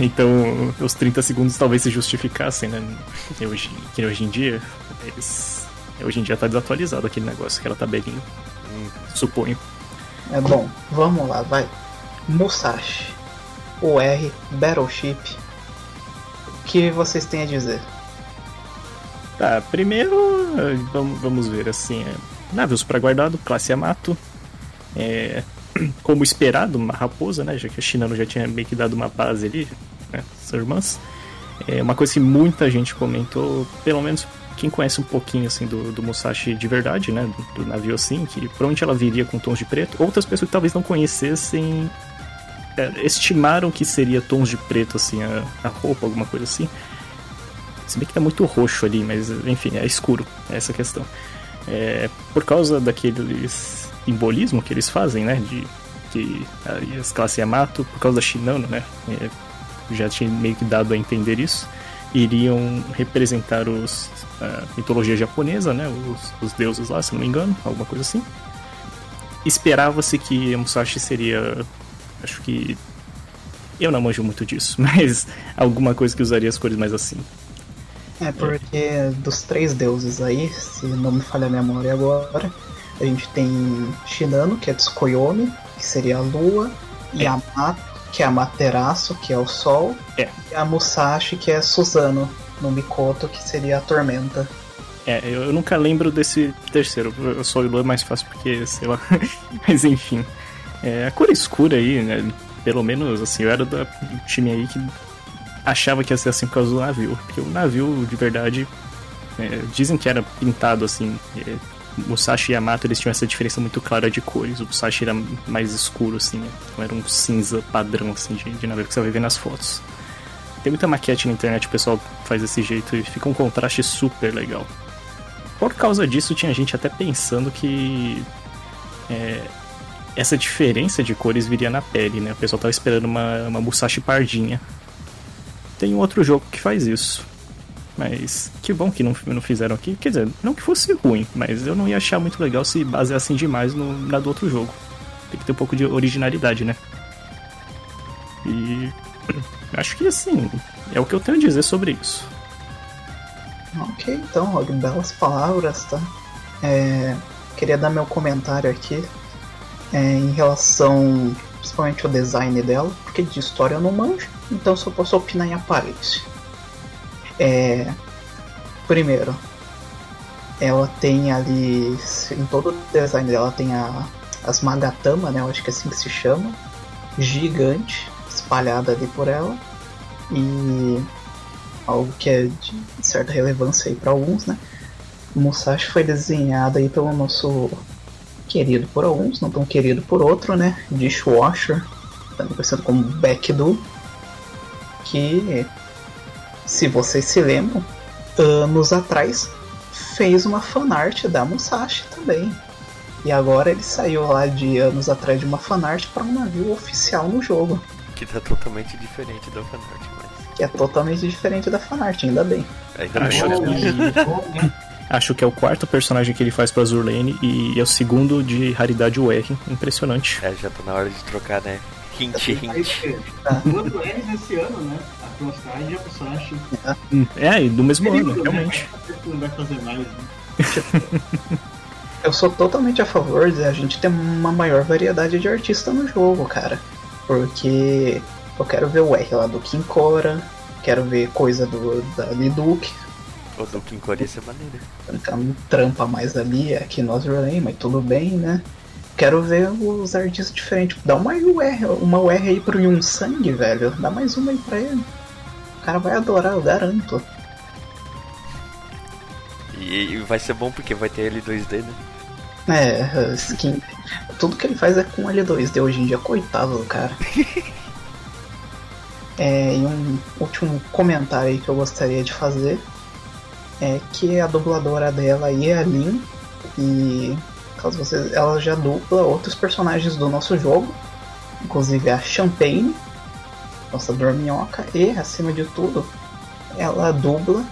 então, os 30 segundos talvez se justificassem, né? Hoje, que hoje em dia, eles... Hoje em dia tá desatualizado aquele negócio, aquela tabelinha. Hum. Suponho.
É bom, vamos lá, vai. Musashi. OR Battleship que vocês têm a dizer?
Tá, primeiro vamos, vamos ver assim. É, navios para guardado, classe Yamato. É, [clears throat] como esperado, uma raposa, né? Já que a China já tinha meio que dado uma base ali, né? As irmãs. É uma coisa que muita gente comentou, pelo menos quem conhece um pouquinho assim do, do Musashi de verdade, né? Do, do navio assim, que provavelmente ela viria com tons de preto. Outras pessoas que talvez não conhecessem estimaram que seria tons de preto, assim, a, a, roupa, alguma coisa assim. Se bem que tá muito roxo ali, mas enfim, é escuro, é essa questão. É, por causa daquele simbolismo que eles fazem, né, de que as classes Yamato, por causa da Shinano, né, é, já tinha meio que dado a entender isso, iriam representar os a mitologia japonesa, né, os, os deuses lá, se não me engano, alguma coisa assim. Esperava-se que Musashi seria Acho que. Eu não manjo muito disso, [laughs] mas alguma coisa que usaria as cores mais assim.
É, porque dos três deuses aí, se não me falha a memória agora, a gente tem Shinano, que é Tsukuyomi, que seria a lua, é. Yamato, que é a Materaço, que é o sol,
é.
e a Musashi, que é Suzano, no Mikoto, que seria a tormenta.
É, eu nunca lembro desse terceiro. O Sol e Lua é mais fácil porque, sei lá. [laughs] Mas enfim. É, a cor escura aí, né? Pelo menos, assim, eu era do time aí que achava que ia ser assim por causa do navio. Porque o navio, de verdade, é, dizem que era pintado assim. É, Musashi e Yamato eles tinham essa diferença muito clara de cores. O Musashi era mais escuro, assim, né? Não era um cinza padrão, assim, de, de navio que você vai ver nas fotos. Tem muita maquete na internet, o pessoal faz desse jeito e fica um contraste super legal. Por causa disso, tinha gente até pensando que é, essa diferença de cores viria na pele, né? O pessoal tava esperando uma, uma Musashi pardinha. Tem um outro jogo que faz isso. Mas que bom que não, não fizeram aqui. Quer dizer, não que fosse ruim, mas eu não ia achar muito legal se baseassem demais no, na do outro jogo. Tem que ter um pouco de originalidade, né? E [clears throat] acho que assim, é o que eu tenho a dizer sobre isso.
Ok, então, belas palavras, tá? É, queria dar meu comentário aqui é, em relação principalmente ao design dela, porque de história eu não manjo, então só posso opinar em aparência. É, primeiro, ela tem ali, em todo o design dela, tem a, as Magatama, né? Eu acho que é assim que se chama, gigante, espalhada ali por ela, e algo que é de certa relevância aí para alguns, né? Musashi foi desenhado aí pelo nosso querido por alguns, não tão querido por outro, né? Dishwasher, também conhecido como Backdo, que, se vocês se lembram, anos atrás fez uma fanart da Musashi também. E agora ele saiu lá de anos atrás de uma fanart para um navio oficial no jogo.
Que tá totalmente diferente da fanart, mas...
Que é totalmente diferente da fanart, ainda bem.
Ainda bem.
Acho que é o quarto personagem que ele faz pra Zurlane e é o segundo de raridade UR. Impressionante.
É, já tá na hora de trocar, né? Hint,
Aí,
hint.
Quando é nesse ano, né? A Frostide e a Musashi.
É, e do mesmo ano, realmente.
Não vai fazer mais, né? [laughs]
Eu sou totalmente a favor de a gente ter uma maior variedade de artistas no jogo, cara. Porque eu quero ver o R lá do Kinkora, quero ver coisa do da Liduke,
O do ia ser maneiro.
então trampa mais ali aqui no Azrael, mas tudo bem, né? Quero ver os artistas diferentes. Dá uma UR, uma UR aí pro Yun Sang, velho. Dá mais uma aí pra ele. O cara vai adorar, eu garanto.
E, e vai ser bom porque vai ter L2D, né?
É, skin. Tudo que ele faz é com L2D hoje em dia, coitado do cara. [laughs] É, e um último comentário aí que eu gostaria de fazer é que a dubladora dela aí é a Lin e caso vocês, ela já dubla outros personagens do nosso jogo, inclusive a Champagne, nossa dorminhoca, e acima de tudo, ela dubla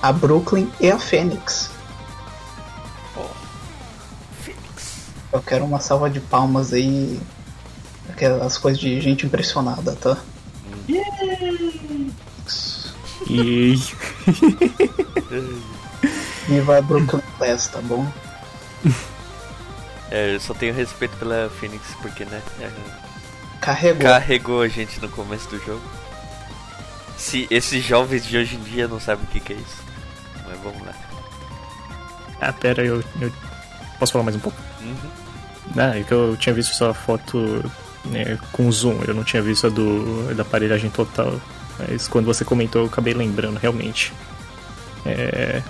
a Brooklyn e a Fênix.
Fênix.
Eu quero uma salva de palmas aí. Aquelas coisas de gente impressionada, tá?
E [laughs]
Viva a Brooklyn Class, tá bom?
É, eu só tenho respeito pela Phoenix porque, né? é,
Carregou.
carregou a gente no começo do jogo. Se esses jovens de hoje em dia não sabem o que, que é isso. Mas vamos lá.
Ah, pera, eu, eu posso falar mais um pouco?
Uhum.
Ah, é que eu tinha visto só a foto né, com zoom, eu não tinha visto a do, da aparelhagem total. Mas quando você comentou, eu acabei lembrando, realmente. É,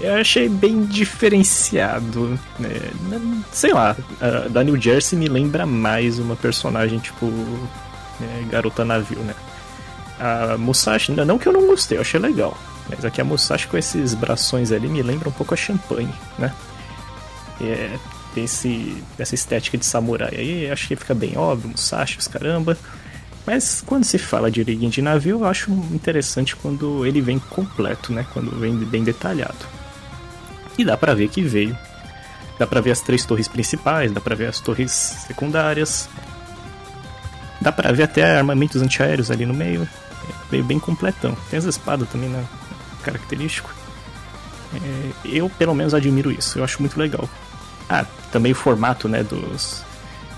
eu achei bem diferenciado. Né? Sei lá, da New Jersey me lembra mais uma personagem tipo é, garota navio, né? A Musashi, não que eu não gostei, eu achei legal. Mas aqui a Musashi com esses brações ali me lembra um pouco a Champagne, né? É, tem esse, essa estética de samurai aí, acho que fica bem óbvio, Musashi, os caramba. Mas quando se fala de rigging de navio, eu acho interessante quando ele vem completo, né? Quando vem bem detalhado. E dá pra ver que veio. Dá pra ver as três torres principais, dá pra ver as torres secundárias. Dá pra ver até armamentos antiaéreos ali no meio. É, veio bem completão. Tem as espadas também, né? Característico. É, eu, pelo menos, admiro isso. Eu acho muito legal. Ah, também o formato, né, dos,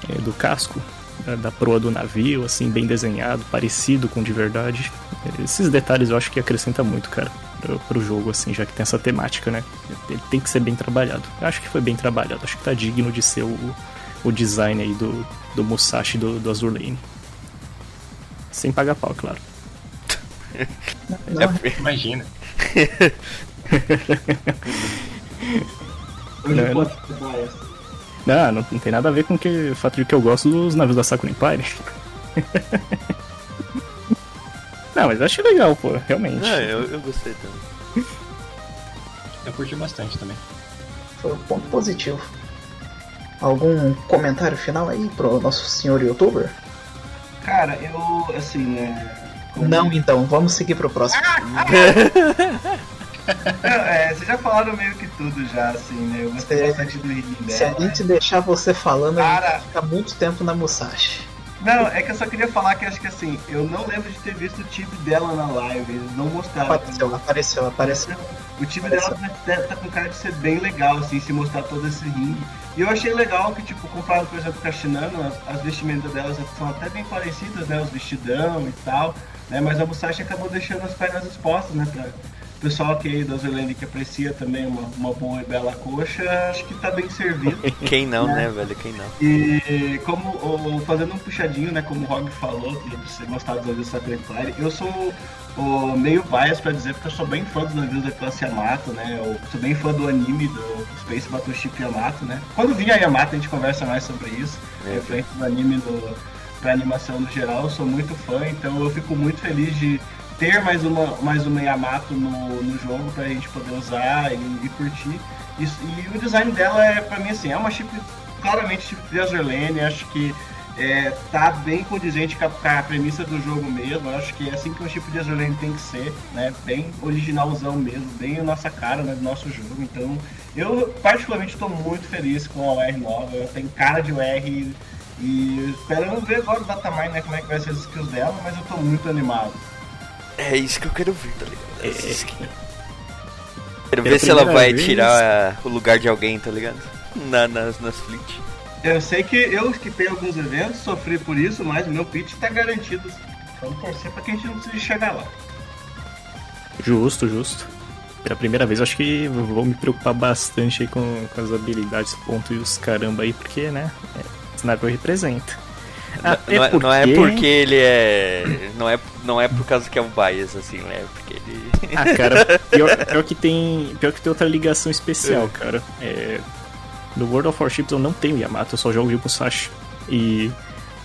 é, do casco, da, da proa do navio, assim, bem desenhado, parecido com de verdade. Esses detalhes eu acho que acrescenta muito, cara, pro, pro jogo, assim, já que tem essa temática, né? Ele tem que ser bem trabalhado. Eu acho que foi bem trabalhado, acho que tá digno de ser o, o design aí do, do Musashi do, do Azur Lane. Sem pagar pau, claro. [laughs]
Não,
Imagina. [laughs]
Hoje
Não, não.
Dar essa.
Não, não, não tem nada a ver com que, o fato de que eu gosto dos navios da Sakura Empire. [laughs] não, mas eu achei legal, pô, realmente.
Não, eu, eu gostei também.
Eu curti bastante também.
Foi um ponto positivo. Algum comentário final aí pro nosso senhor youtuber?
Cara, eu, assim, né...
Não, então, vamos seguir pro próximo. [laughs]
é, vocês já falaram meio que tudo já, assim, né? Eu gostei se, bastante do ritmo dela.
Se a gente deixar você falando, Cara... a gente fica muito tempo na Musashi.
Não, é que eu só queria falar que acho que assim, eu não lembro de ter visto o time dela na live, eles não mostraram.
Apareceu, apareceu, apareceu.
O time apareceu. dela tá, tá, com cara de ser bem legal, assim, se mostrar todo esse ringue. E eu achei legal que, tipo, comparado, por exemplo, com a Shinano, as, as vestimentas delas são até bem parecidas, né? Os vestidão e tal, né? Mas a Musashi acabou deixando as pernas expostas, né? Pra, o pessoal aqui da Zelene que aprecia também uma, uma boa e bela coxa, acho que tá bem servido. [laughs]
Quem não, né, né velho? Quem não?
E como o, fazendo um puxadinho, né, como o Rob falou, que você gostava dos navios Sacred Fire, eu sou o meio bias pra dizer, porque eu sou bem fã dos navios da classe Yamato, né? Eu sou bem fã do anime do Space Battleship Yamato, né? Quando vir a Yamato a gente conversa mais sobre isso, é. referente do anime do, pra animação no geral, eu sou muito fã, então eu fico muito feliz de ter mais uma, mais uma Yamato no, no jogo pra gente poder usar e, e curtir. E, o design dela é, pra mim, assim, é uma chip, claramente chip de Azerlane, acho que é, tá bem condizente com a, com a, premissa do jogo mesmo, acho que é assim que um chip de Azerlane tem que ser, né, bem originalzão mesmo, bem a nossa cara, né, do nosso jogo, então eu particularmente estou muito feliz com a UR nova, ela tem cara de UR e esperando ver agora o Datamine, né, como é que vai ser as skills dela, mas eu estou muito animado.
É isso que eu quero ver, tá ligado? É isso que... Quero ver se ela vai vez... tirar o lugar de alguém, tá ligado? Na, nas, nas fleet.
Eu sei que eu esquipei alguns eventos, sofri por isso, mas o meu pitch tá garantido. Vamos torcer pra que a gente não precise chegar lá.
Justo, justo. Pela primeira vez, acho que vou me preocupar bastante aí com, com as habilidades, ponto e os caramba aí, porque, né? É, Sniper representa.
Até não, é, porque... não é porque ele é. Não é, não é por causa que é um bias, assim, né? É porque ele.
Ah, cara, pior, pior, que tem. Pior que tem outra ligação especial, é. cara. É, no World of Warships eu não tenho Yamato, eu só jogo o Musashi. E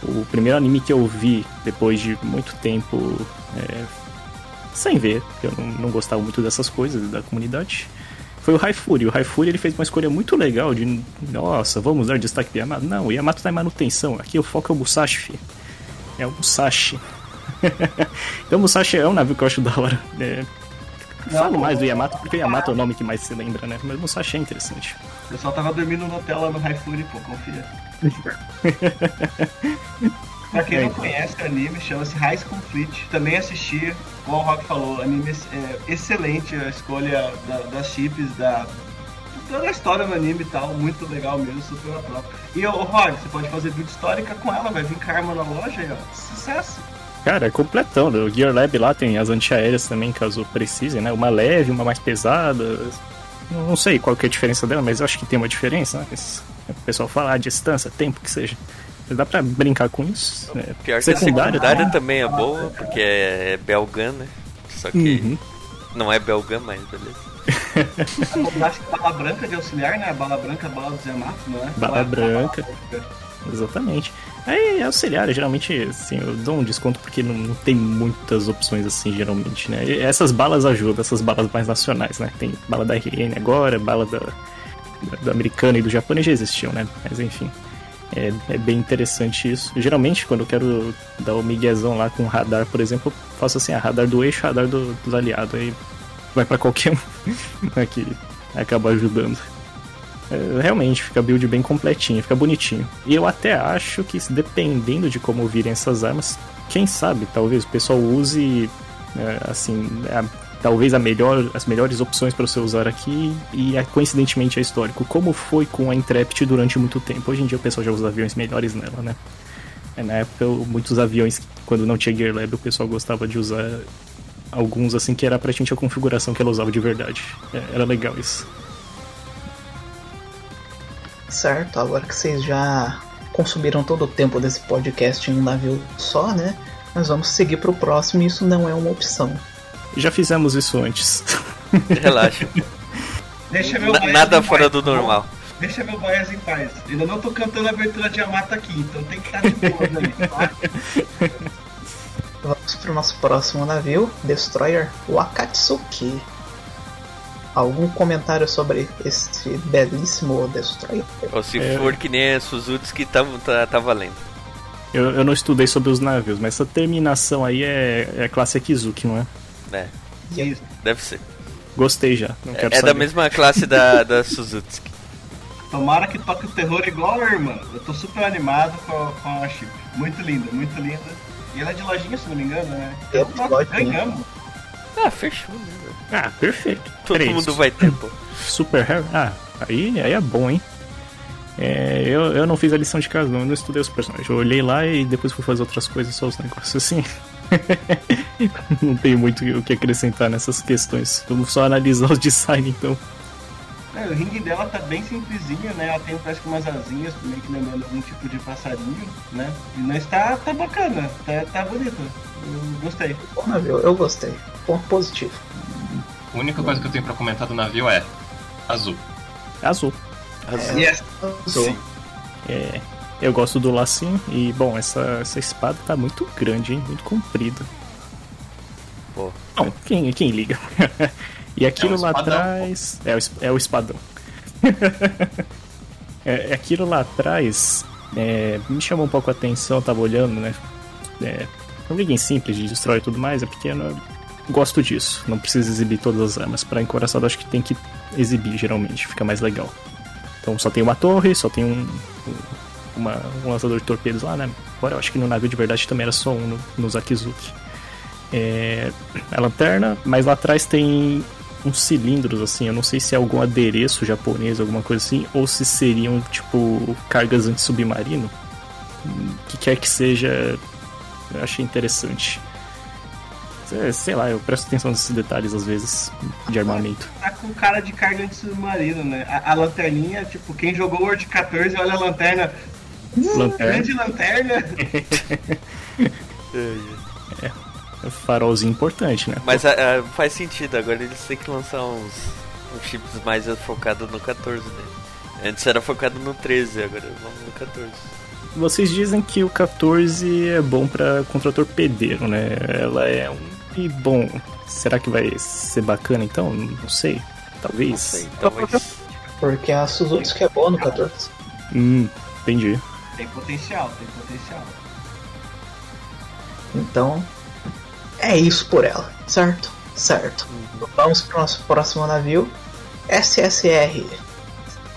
o primeiro anime que eu vi depois de muito tempo é, sem ver, porque eu não, não gostava muito dessas coisas da comunidade foi o Raifuri. O Raifuri ele fez uma escolha muito legal de, nossa, vamos dar destaque pro Yamato. Não, o Yamato tá em manutenção. Aqui o foco é o Musashi, filho. É o Musashi. [laughs] então o Musashi é um navio que eu acho da hora. É... Falo mais do Yamato porque o Yamato é o nome que mais se lembra, né? Mas o Musashi é interessante.
O pessoal tava dormindo no hotel lá no Raifuri, pô, confia. [laughs] Pra quem não conhece o anime, chama-se High School Fleet. Também assisti, como o Rock falou, anime é, excelente a escolha da, das chips, da, toda a história do anime e tal, muito legal mesmo, super top. E o Rock, você pode fazer build histórica com ela, vai vir Karma na loja aí, ó, sucesso.
Cara, é completão. O Gear Lab lá tem as antiaéreas também, caso precisem, né? Uma leve, uma mais pesada. Não sei qual que é a diferença dela, mas eu acho que tem uma diferença, né? O pessoal fala a distância, tempo que seja. Dá pra brincar com isso.
É. Pior que a secundária também é boa, porque é Belgan, né? Só que uhum. não é Belgan, mas beleza. [laughs]
Acho que bala branca de auxiliar, né? Bala branca, bala do Zemato, não é?
Bala, bala branca. Bala Exatamente. Aí é auxiliar, geralmente, assim, eu dou um desconto porque não, não, tem muitas opções assim, geralmente, né? E essas balas ajudam, essas balas mais nacionais, né? Tem bala da RN agora, bala da, da, da americana e do japonês já existiam, né? Mas enfim. É, é, bem interessante isso. Geralmente, quando eu quero dar o miguezão lá com radar, por exemplo, eu faço assim, a radar do eixo, radar do, dos aliados. Aí vai para qualquer [laughs] um aqui acaba ajudando. É, realmente, fica build bem completinho, fica bonitinho. E eu até acho que, dependendo de como virem essas armas, quem sabe, talvez o pessoal use, é, assim, talvez a melhor, as melhores opções para você usar aqui e é, coincidentemente é histórico, como foi com a Intrepid durante muito tempo. Hoje em dia o pessoal já usa aviões melhores nela, né? É, na época, muitos aviões, quando não tinha Gear Lab, o pessoal gostava de usar alguns assim que era praticamente a configuração que ela usava de verdade. É, era legal isso.
Certo, agora que vocês já consumiram todo o tempo desse podcast em um navio só, né? Nós vamos seguir para o próximo e isso não é uma opção.
Já fizemos isso antes.
Relaxa. [laughs]
Deixa meu
Nada fora do normal.
Deixa meu Baias em paz. Ainda não tô cantando a abertura de Amata aqui, então tem que estar de boa aí, [laughs] tá?
Vamos pro nosso próximo navio, Destroyer Wakatsuki. algum comentário sobre esse belíssimo Destroyer?
Ou se é... for que nem a Suzuki, tá, tá, tá valendo.
Eu, eu não estudei sobre os navios, mas essa terminação aí é, é classe Akizuki, não é?
É. Isso. Deve ser.
Gostei já.
é, é da mesma classe da, da Suzuki.
Tomara que toque o terror igual a irmã. Eu tô super animado com, com a chip. Muito linda, muito linda. E ela é de lojinha, se não me engano, né? Eu, eu ganhamos.
Ah, fechou, né?
Ah, perfeito.
Todo Três. mundo vai ter, pô. [laughs]
Super Heavy. Ah, aí, aí é bom, hein? É, eu, eu não fiz a lição de casa, não, eu não estudei os personagens. Eu olhei lá e depois fui fazer outras coisas, só os negócios assim. [laughs] [laughs] não tenho muito o que acrescentar nessas questões. Vamos só analisar os design então.
É, o ringue dela tá bem simplesinho, né? Ela tem parece que umas asinhas, meio que lembrando algum tipo de passarinho, né? E não está tá bacana, tá, tá bonito. Eu gostei.
Bom navio, eu gostei. Ponto positivo.
A única coisa que eu tenho pra comentar do navio é azul.
Azul.
Azul. É, yes.
azul. Sim.
É, eu gosto do lacinho e, bom, essa, essa espada tá muito grande, hein? Muito comprida.
Pô.
Não, quem, quem liga? [laughs] e aquilo é lá atrás. É o, é o espadão. [laughs] é, é, aquilo lá atrás é, me chamou um pouco a atenção, eu tava olhando, né? É, um liguem simples de destrói e tudo mais, é pequeno. Gosto disso. Não precisa exibir todas as armas. Para encoraçado, acho que tem que exibir, geralmente. Fica mais legal. Então só tem uma torre, só tem um, uma, um lançador de torpedos lá, né? Agora eu acho que no navio de verdade também era só um no, no Zakizuki. É, a lanterna, mas lá atrás tem uns cilindros, assim. Eu não sei se é algum adereço japonês, alguma coisa assim, ou se seriam, tipo, cargas anti-submarino. O que quer que seja, eu achei interessante. Sei lá, eu presto atenção nesses detalhes às vezes de armamento.
Tá com cara de carga de submarino, né? A, a lanterninha, tipo, quem jogou World 14 olha a lanterna. Uh, lanterna. Grande lanterna.
é, é farolzinho importante, né?
Mas a, a, faz sentido, agora eles têm que lançar uns, uns chips mais focados no 14, né? Antes era focado no 13, agora vamos no 14.
Vocês dizem que o 14 é bom para contra torpedeiro, né? Ela é um e bom, será que vai ser bacana então? Não sei. Talvez. Não sei,
talvez.
Porque a Suzuki é boa no 14.
Hum, entendi.
Tem potencial, tem potencial.
Então, é isso por ela, certo? Certo. Uhum. Vamos para o nosso próximo navio. SSR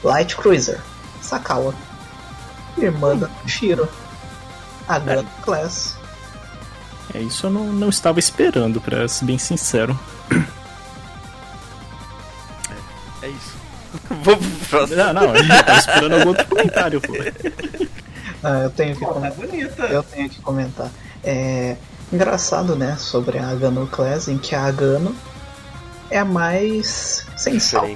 Light Cruiser Sakawa. Irmã da Shiro. A Grand é. Class.
É, isso eu não, não estava esperando, pra ser bem sincero.
É, é isso. [laughs] Vamos pro próximo.
Não, não, eu tava esperando algum outro comentário, pô. [laughs]
Ah, eu tenho que comentar.
bonita.
Eu tenho que comentar. É engraçado, né, sobre a Agano Class, em que a Agano é a mais sensal.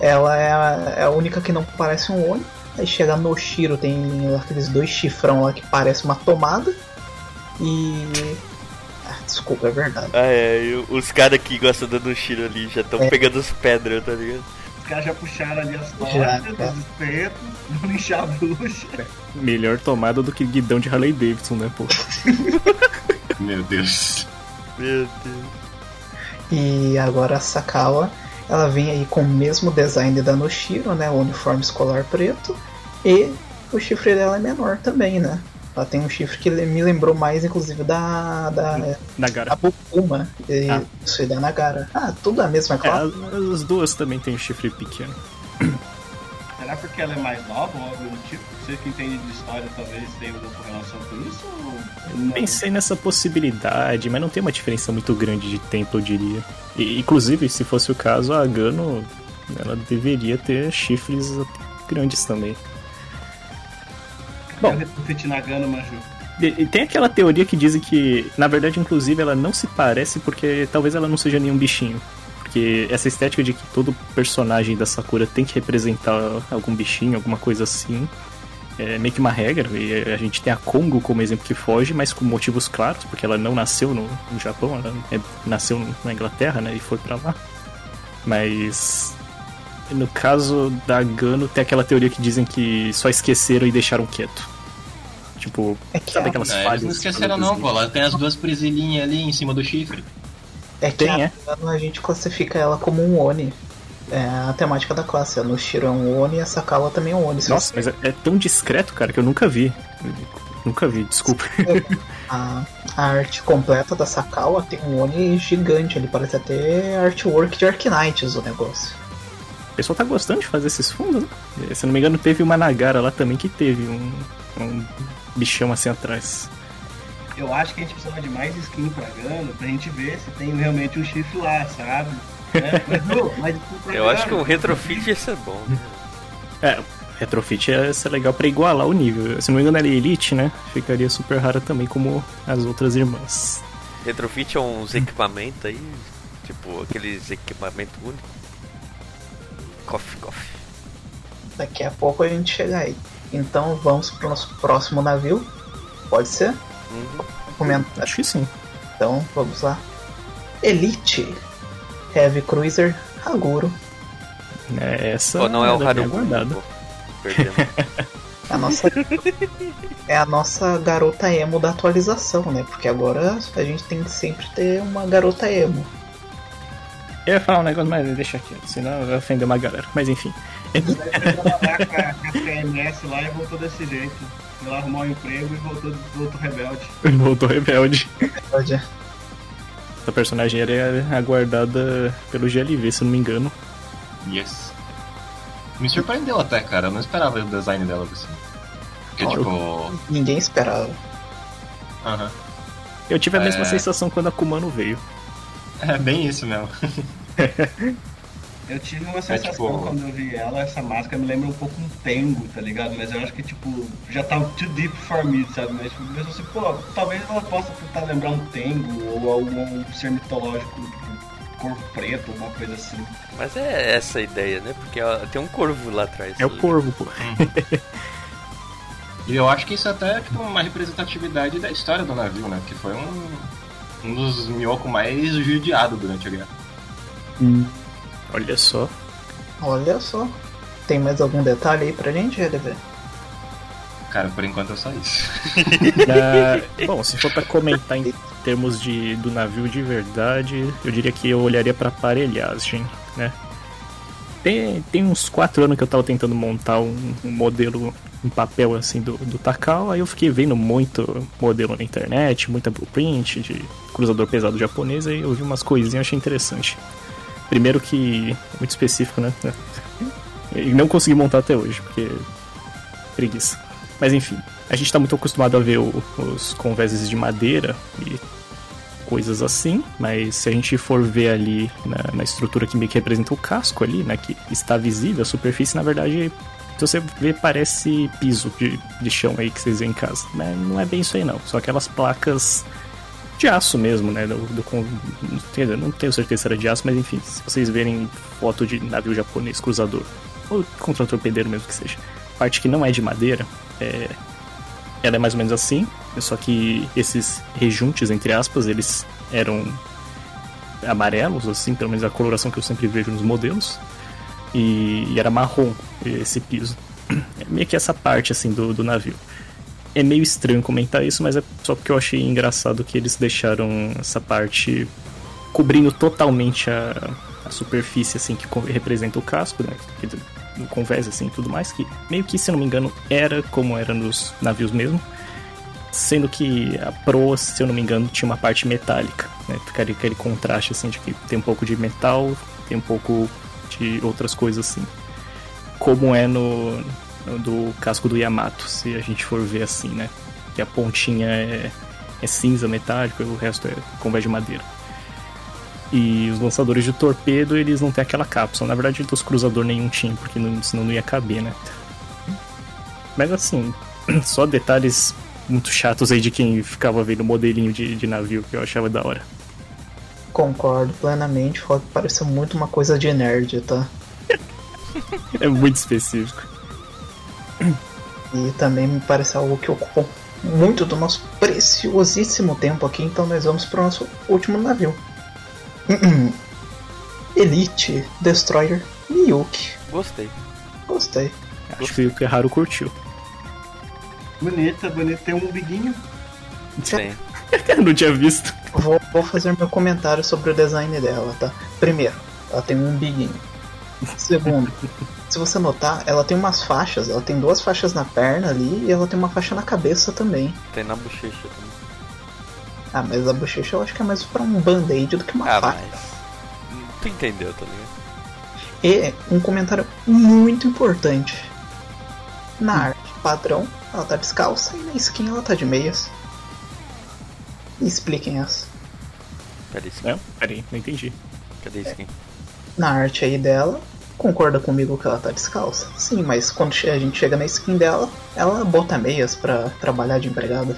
Ela é a, é a, única que não parece um Oni. Aí chega no Shiro, tem aqueles dois chifrão lá que parece uma tomada. E. Ah, desculpa, é verdade.
Ah, é. os caras que gostam do Shiro ali já estão é. pegando os pedras, tá ligado?
Os caras já puxaram ali as tochas, os espetos, vão lixar a bruxa.
Melhor tomada do que guidão de Harley Davidson, né, pô? [laughs]
Meu Deus.
Meu Deus.
E agora a Sakawa, ela vem aí com o mesmo design da Noshiro, né? O uniforme escolar preto. E o chifre dela é menor também, né? Ela tem um chifre que me lembrou mais, inclusive, da. da
Nagara.
A Bukuma. E, ah. Isso, e da Nagara. Ah, tudo a mesma classe.
É, as duas também têm um chifre pequeno.
Será porque ela é mais nova ou algo do tipo? Você que entende de história talvez tenha alguma relação com isso? Ou...
Pensei nessa possibilidade, mas não tem uma diferença muito grande de tempo, eu diria. E, inclusive, se fosse o caso, a Gano ela deveria ter chifres grandes também.
Bom, Nagano, Maju.
E tem aquela teoria que dizem que, na verdade, inclusive, ela não se parece porque talvez ela não seja nenhum bichinho. Porque essa estética de que todo personagem da Sakura tem que representar algum bichinho, alguma coisa assim, é meio que uma regra. E a gente tem a Kongo como exemplo que foge, mas com motivos claros, porque ela não nasceu no, no Japão, ela é, nasceu na Inglaterra, né, e foi para lá. Mas no caso da Gano, tem aquela teoria que dizem que só esqueceram e deixaram quieto. Tipo,
é que
sabe aquelas não, falhas? Eles não esqueceram não, pô. Ela tem as duas presilhinhas ali em cima do chifre.
É que tem, a, é? a gente classifica ela como um Oni. é a temática da classe. A Noshiro é um Oni e a Sakawa também é um Oni.
Nossa, mas é, é, tão discreto, cara, que eu nunca vi. nunca vi, desculpa. [laughs]
a, a, arte completa da Sakawa tem um Oni gigante, ele parece até artwork de Arknights o negócio.
O pessoal tá gostando de fazer esses fundos, né? Se não me engano, teve uma Nagara lá também que teve um, um bichão assim atrás.
Eu acho que a gente precisa de mais skin pra Gano pra gente ver se tem realmente um chifre lá, sabe? É,
mas, mas eu acho que o retrofit ia ser bom. Né?
É, retrofit ia ser legal pra igualar o nível. Se não me engano, ela é Elite, né? Ficaria super rara também, como as outras irmãs.
Retrofit é uns equipamentos aí, tipo aqueles equipamentos únicos. Coffee, coffee.
Daqui a pouco a gente chega aí. Então vamos pro nosso próximo navio. Pode ser?
Uhum. Comenta. Acho que sim.
Então vamos lá. Elite Heavy Cruiser Haguro.
É, essa
oh, não é o Haruko.
a nossa é a nossa garota emo da atualização, né? Porque agora a gente tem que sempre ter uma garota emo.
Eu ia falar um negócio, mas deixa aqui, senão vai ofender uma galera. Mas enfim.
Ela com a CMS lá e voltou desse jeito. Ela arrumou um emprego e voltou, voltou rebelde. [laughs]
Voltou rebelde. Rebelde, é. Essa personagem era aguardada pelo GLV, se não me engano.
Yes. Me surpreendeu até, cara. Eu não esperava o design dela assim. Porque, oh, tipo.
Ninguém esperava.
Aham. Uhum. Eu tive a é... mesma sensação quando a Kumano veio.
É bem isso mesmo. [laughs] [laughs]
Eu tive uma sensação é, tipo... quando eu vi ela, essa máscara me lembra um pouco um Tengo, tá ligado? Mas eu acho que, tipo, já tá too deep for me, sabe? Mas, tipo, mesmo assim, pô, talvez ela possa tentar lembrar um Tengo ou algum ser mitológico, tipo, corvo preto, alguma coisa assim.
Mas é essa a ideia, né? Porque ó, tem um corvo lá atrás.
É o corvo, pô. [laughs]
e eu acho que isso até é tipo, uma representatividade da história do navio, né? Que foi um, um dos Miyoko mais judiados durante a guerra.
Hum. Olha só.
Olha só. Tem mais algum detalhe aí pra gente, GDV?
Cara, por enquanto é só isso.
uh, [laughs] bom, se for pra comentar em termos de, do navio de verdade, eu diria que eu olharia pra aparelhagem, né? Tem, tem uns 4 anos que eu tava tentando montar um, um modelo em papel assim do, do Takao, aí eu fiquei vendo muito modelo na internet, muita blueprint de cruzador pesado japonês, aí eu vi umas coisinhas e achei interessante. Primeiro que. Muito específico, né? E não consegui montar até hoje, porque. preguiça. Mas enfim, a gente tá muito acostumado a ver o, os conveses de madeira e coisas assim, mas se a gente for ver ali na, na, estrutura que meio que representa o casco ali, né, que está visível, a superfície, na verdade, se você ver, parece piso de, de chão aí que vocês veem em casa. Mas não é bem isso aí não, são aquelas placas de aço mesmo, né? Do, do, não tenho certeza se era de aço, mas enfim, se vocês verem foto de navio japonês cruzador, ou contra torpedeiro mesmo que seja, parte que não é de madeira, é, ela é mais ou menos assim, só que esses rejuntes, entre aspas, eles eram amarelos, assim, pelo menos a coloração que eu sempre vejo nos modelos, e, e era marrom esse piso. É meio que essa parte, assim, do, do navio é meio estranho comentar isso, mas é só porque eu achei engraçado que eles deixaram essa parte cobrindo totalmente a, a superfície assim que representa o casco, né? No convés assim, tudo mais que meio que, se não me engano, era como era nos navios mesmo. Sendo que a proa, se eu não me engano, tinha uma parte metálica, né? Ficaria aquele contraste assim de que tem um pouco de metal, tem um pouco de outras coisas assim. Como é no, do casco do Yamato, se a gente for ver assim, né? Que a pontinha é, é cinza metálico e o resto é convés de madeira. E os lançadores de torpedo, eles não têm aquela cápsula. Na verdade, dos cruzador nenhum tinha, porque não, senão não ia caber, né? Mas assim, [clears throat] só detalhes muito chatos aí de quem ficava vendo modelinho de, de navio que eu achava da hora.
Concordo plenamente, parece muito uma coisa de nerd, tá? [laughs]
é muito específico.
E também me parece algo que ocupou muito do nosso preciosíssimo tempo aqui, então nós vamos para o nosso último navio. [clears throat] Elite Destroyer Miyuki.
Gostei.
Gostei.
Acho que o Haru curtiu.
Bonita, bonita. Tem um biguinho.
Sim. [laughs] [laughs]
Não tinha visto.
Vou, vou fazer meu comentário sobre o design dela, tá? Primeiro, ela tem um biguinho. Segundo, [laughs] se você notar, ela tem umas faixas. Ela tem duas faixas na perna ali e ela tem uma faixa na cabeça também.
Tem na bochecha também.
Ah, mas a bochecha eu acho que é mais pra um band-aid do que uma
Ah,
faixa.
mas. Tu entendeu, tá ligado?
E um comentário muito importante. Na arte padrão, ela tá descalça e na skin ela tá de meias. Expliquem essa.
Isso?
Não, peraí, não entendi.
Cadê isso aqui?
Na arte aí dela, concorda comigo que ela tá descalça? Sim, mas quando a gente chega na skin dela, ela bota meias pra trabalhar de empregada.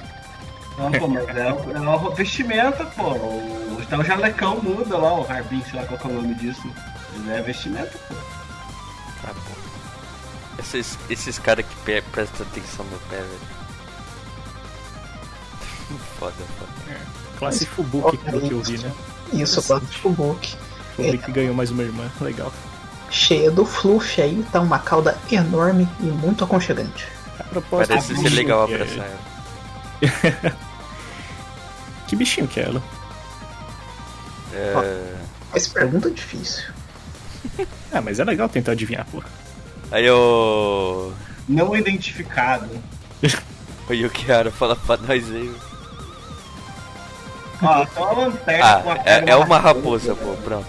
Não, pô, mas é, é uma vestimenta, pô. O, até o jalecão muda lá, o Harbin, sei lá qual que é o nome disso. Ele é vestimenta, pô.
Ah, bom. Esses, esses caras que pe- prestam atenção no pé, velho. [laughs] foda, foda.
Classe Fubuki, pelo que eu vi, né?
Isso, plástico book.
Fubuki ganhou mais uma irmã, legal.
Cheia do fluff aí, tá uma cauda enorme e muito aconchegante.
A propósito,
Parece
que
ser
bichinho
legal
que é-
abraçar ela. [laughs]
Que bichinho que é ela?
É...
Mas pergunta difícil. [laughs]
Ah, mas é legal tentar adivinhar, pô.
Aí o.
Não identificado. [laughs]
O Yukiara fala pra nós aí.
Ó, tem uma lanterna
Ah,
a
é,
cara
é
uma
raposa, pô, pronto.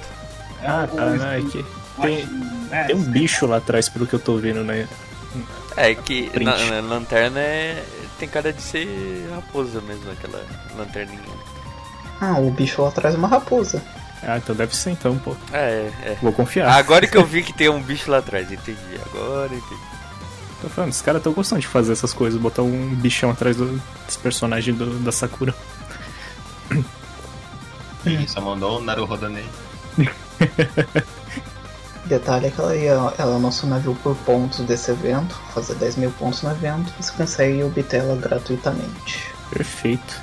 Ah, tá, não, é que
o-
tem,
é,
tem um bicho lá atrás, pelo que eu tô vendo, né?
É que
Print.
na, na lanterna é... tem cara de ser raposa mesmo, aquela lanterninha.
Ah, o bicho lá atrás é uma raposa.
Ah, então deve ser então, pô.
É, é.
Vou confiar.
Agora que eu vi [laughs] que tem um bicho lá atrás, entendi. Agora entendi.
Tô falando, os caras tão gostando de fazer essas coisas, botar um bichão atrás do, dos personagens do- da Sakura.
Ele só mandou o Naruhodonei. [laughs]
Detalhe é que ela, ia, ela é o nosso navio por pontos desse evento, fazer 10 mil pontos no evento, e você consegue obter ela gratuitamente.
Perfeito.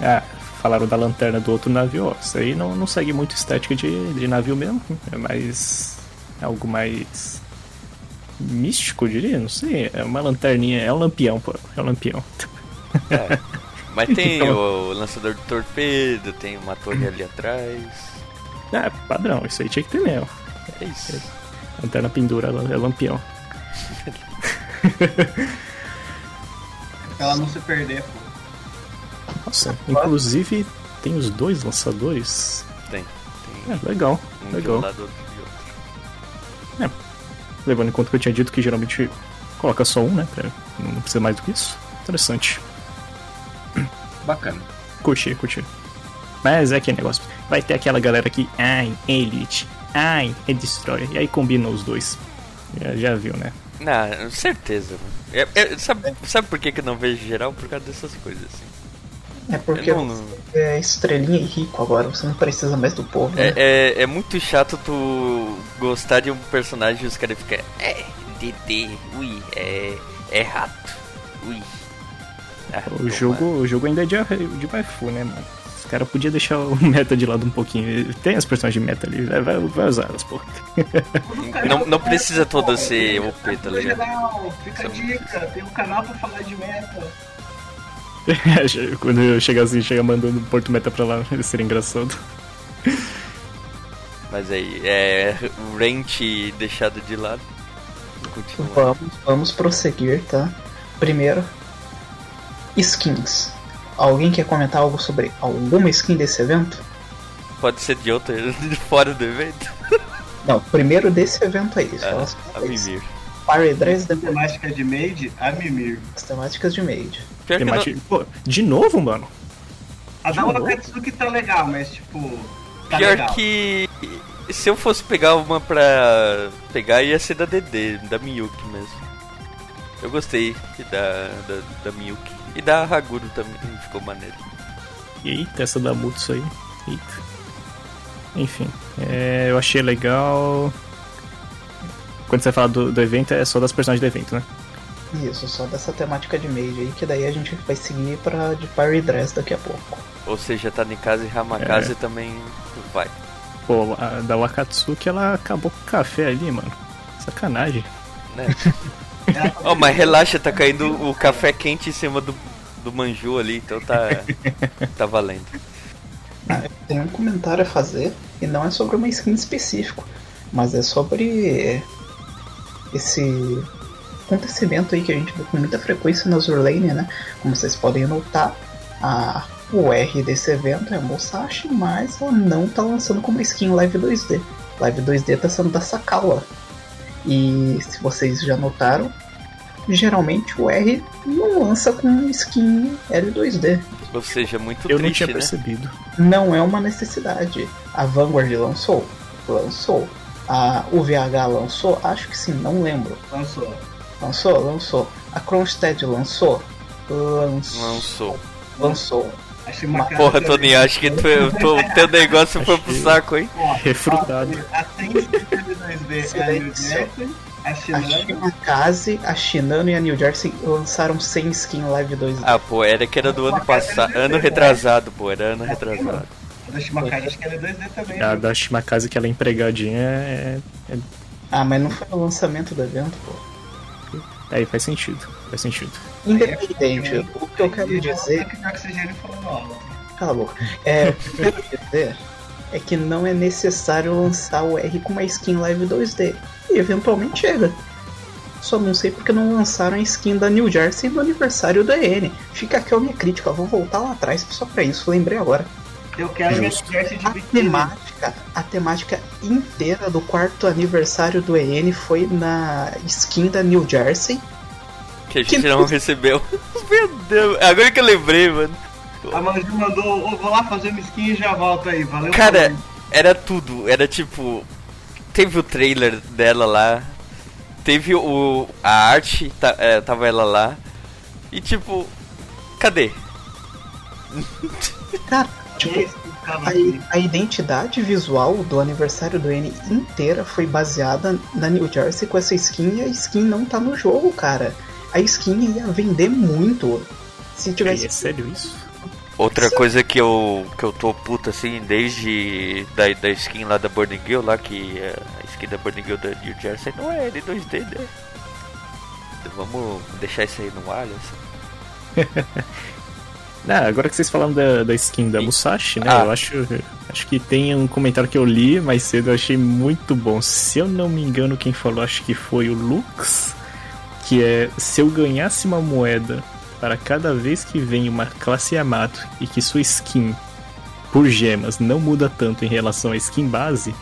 Ah, falaram da lanterna do outro navio, ó. Isso aí não, não segue muito estética de, de navio mesmo. É mais. É algo mais. místico, eu diria? Não sei. É uma lanterninha. É um lampião, pô. É um lampião.
É. Mas tem [laughs]
Então-
o lançador de torpedo, tem uma torre ali atrás.
Ah, padrão. Isso aí tinha que ter mesmo.
É isso.
Lanterna pendura, é lampião.
Pra [laughs] ela não se perder, pô.
Nossa, inclusive tem os dois lançadores.
Tem. Tem
É, legal.
um de um
legal.
lado outro de outro.
Levando em conta que eu tinha dito que geralmente coloca só um, né? pra- Não precisa mais do que isso. Interessante.
Bacana.
Curti, curti. Mas é aquele negócio. Vai ter aquela galera que, ai, é Elite, ai, é Destroyer. E aí combina os dois. Já, já viu, né?
Não, certeza, mano. É- é- sabe, sabe por que, que eu não vejo geral? Por causa dessas coisas, assim.
É porque
não-
você é estrelinha e rico agora, você não precisa mais do povo, né?
É, é, é muito chato tu gostar de um personagem e os caras ficam. É, DD, ui, é. É rato, ui. Ah,
O jogo, o jogo ainda é de, de waifu, né, mano? Os caras podiam deixar o [laughs] meta de lado um pouquinho. Tem as personagens de meta ali, vai, vai, vai usar elas, pô. [laughs]
Não, não precisa todo ser OP, tá ligado?
legal, fica a dica, tem um canal pra falar de meta. [laughs]
Quando eu chegar assim, chega mandando Porto Meta pra lá, seria engraçado.
Mas aí, é. O Rent deixado de lado. Continua.
Vamos, vamos prosseguir, tá? Primeiro, skins. Alguém quer comentar algo sobre alguma skin desse evento?
Pode ser de outra, [laughs] fora do evento.
Não, primeiro desse evento aí.
Ah, a Mimir.
Fire Dress da
Temática de Made, a Mimir.
as temáticas de Made.
Pior que não,
Pô, de novo, mano?
A da? Wakatsuki tá legal, mas tipo. Tá
Pior
legal.
que se eu fosse pegar uma pra pegar ia ser da DD, da Miyuki mesmo. Eu gostei da, da, da Miyuki. E da Haguro também ficou maneiro.
Eita, essa da Mutsu aí. Eita. Enfim, é, eu achei legal. Quando você fala do, do evento, é só das personagens do evento, né?
Isso, só dessa temática de Made aí, que daí a gente vai seguir pra de Fire Dress daqui a pouco.
Ou seja, tá Nikase e Hamakaze também vai.
Pô, a da Wakatsuki ela acabou com o café ali, mano. Sacanagem.
Né? [laughs] oh, mas relaxa, tá caindo o café quente em cima do, do manju ali, então tá, tá valendo.
Ah, tenho um comentário a fazer, e não é sobre uma skin específico. mas é sobre esse acontecimento aí que a gente vê com muita frequência na Zurlane, né? Como vocês podem notar, a, o R desse evento é a Musashi, mas ela não tá lançando como skin Live 2D. Live 2D tá sendo da Sakawa. E se vocês já notaram, geralmente o R não lança com skin L2D.
Ou seja, muito
Eu
triste,
não tinha
né?
percebido.
Não é uma necessidade. A Vanguard lançou? Lançou. A UVH lançou? Acho que sim, não lembro.
Lançou.
Lançou? Lançou. A Kronstedt lançou? Lançou.
Lançou.
Lançou.
Achei uma cara
Porra, Tony, acho que tu, tu, teu negócio foi pro saco, hein?
Refrutado.
A Sense L2D é a New Jersey, a
A
Shinano.
Shimakaze, a Shinano e a New Jersey lançaram sem skin Live 2D.
Ah, pô, era que era do ano passado. Ano retrasado, pô, era ano retrasado.
A da Shimakaze acho que ela é 2D também.
A
né?
da Shimakaze, que ela é empregadinha, é... é-
Ah, mas não foi o lançamento do evento, pô.
Aí faz sentido. Faz sentido.
Independente, o que eu quero
É
dizer
que.
Cala a boca. É, [laughs] o que eu quero dizer é que não é necessário lançar o R com uma skin Live 2D. E eventualmente chega. Só não sei porque não lançaram a skin da New Jersey no aniversário da EN. Fica aqui a minha crítica, eu vou voltar lá atrás só pra isso, lembrei agora.
Eu quero minha
Justo.
Jersey de
A
biquíni.
temática, a temática inteira do quarto aniversário do EN foi na skin da New Jersey.
Que a gente
Que-
não recebeu. [laughs] Meu Deus, agora que eu lembrei, mano.
A Manju mandou, "Ô, vou lá fazer uma skin e já volto aí, valeu?
Cara, era tudo. Era tipo. Teve o trailer dela lá. Teve o. A arte, tá- é, tava ela lá. E tipo. Cadê? [laughs]
Cara, tipo,
tava
A, a identidade visual do aniversário do N inteira foi baseada na New Jersey com essa skin e a skin não tá no jogo, cara. A skin ia vender muito. Se tivesse.
é sério isso?
Outra
Sim.
coisa que eu, que eu tô puto assim, desde da, da skin lá da Burning Girl, lá que é, a skin da Burning Girl da New Jersey não é L2D, né? Vamos deixar isso aí no ar, assim. [laughs]
Ah, agora que vocês falaram da, da skin da Musashi, né?
Ah.
Eu acho, acho que tem um comentário que eu li mais cedo, eu achei muito bom. Se eu não me engano, quem falou, acho que foi o Lux, que é se eu ganhasse uma moeda para cada vez que vem uma classe Yamato e que sua skin por gemas não muda tanto em relação à skin base,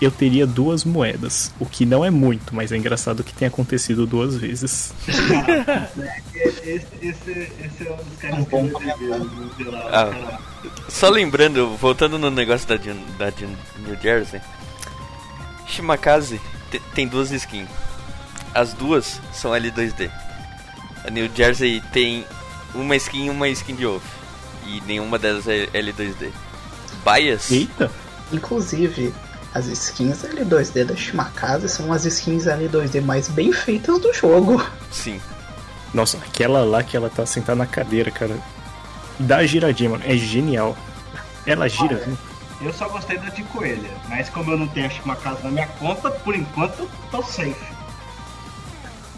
eu teria duas moedas. O que não é muito, mas é engraçado que tenha acontecido duas vezes.
Esse, é um dos caras que eu.
Só lembrando, voltando no negócio da, da New Jersey, Shimakaze te- tem duas skins. As duas são L2D. A New Jersey tem uma skin e uma skin de off. E nenhuma delas é L2D. Bias?
Eita!
Inclusive, as skins L2D da Shimakaze são as skins L2D mais bem feitas do jogo.
Sim.
Nossa, aquela lá que ela tá sentada na cadeira, cara. Dá a giradinha, mano. É genial. Ela gira, viu?
Eu só gostei da de coelha, mas como eu não tenho uma casa na minha conta, por enquanto tô safe.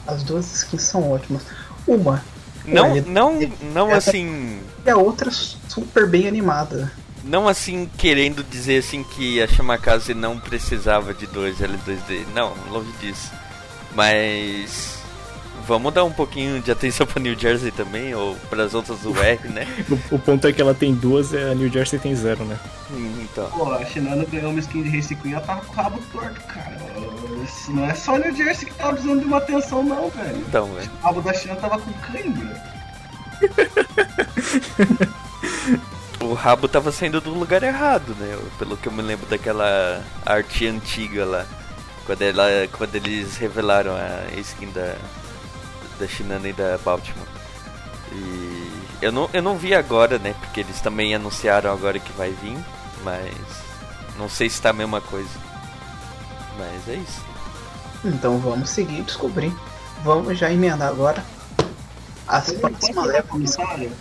As duas skins são ótimas. Uma
Não,
Ué,
não, não
essa-
assim.
e a outra super bem animada.
Não assim querendo dizer assim que a Shimakaze não precisava de dois L2D. Não, longe disso. Mas vamos dar um pouquinho de atenção pra New Jersey também, ou pras outras do R, né? [laughs]
O, o ponto é que ela tem duas e a New Jersey tem zero, né?
Hum, Então.
Pô, a Shinano ganhou uma skin de Race Queen, ela tava com o rabo torto, cara. Isso não é só o New Jersey que tava precisando de uma atenção, não, velho.
Então, velho.
O rabo da Shinano tava com cãibra. [laughs]
O rabo tava saindo do lugar errado, né? Pelo que eu me lembro daquela arte antiga lá. Quando, ela, quando eles revelaram a skin da, da Shinana e da Baltimore. E eu não, eu não vi agora, né? Porque eles também anunciaram agora que vai vir. Mas não sei se tá a mesma coisa. Mas é isso.
Então vamos seguir e descobrir. Vamos já emendar agora. As
Posso
próximas
comentário?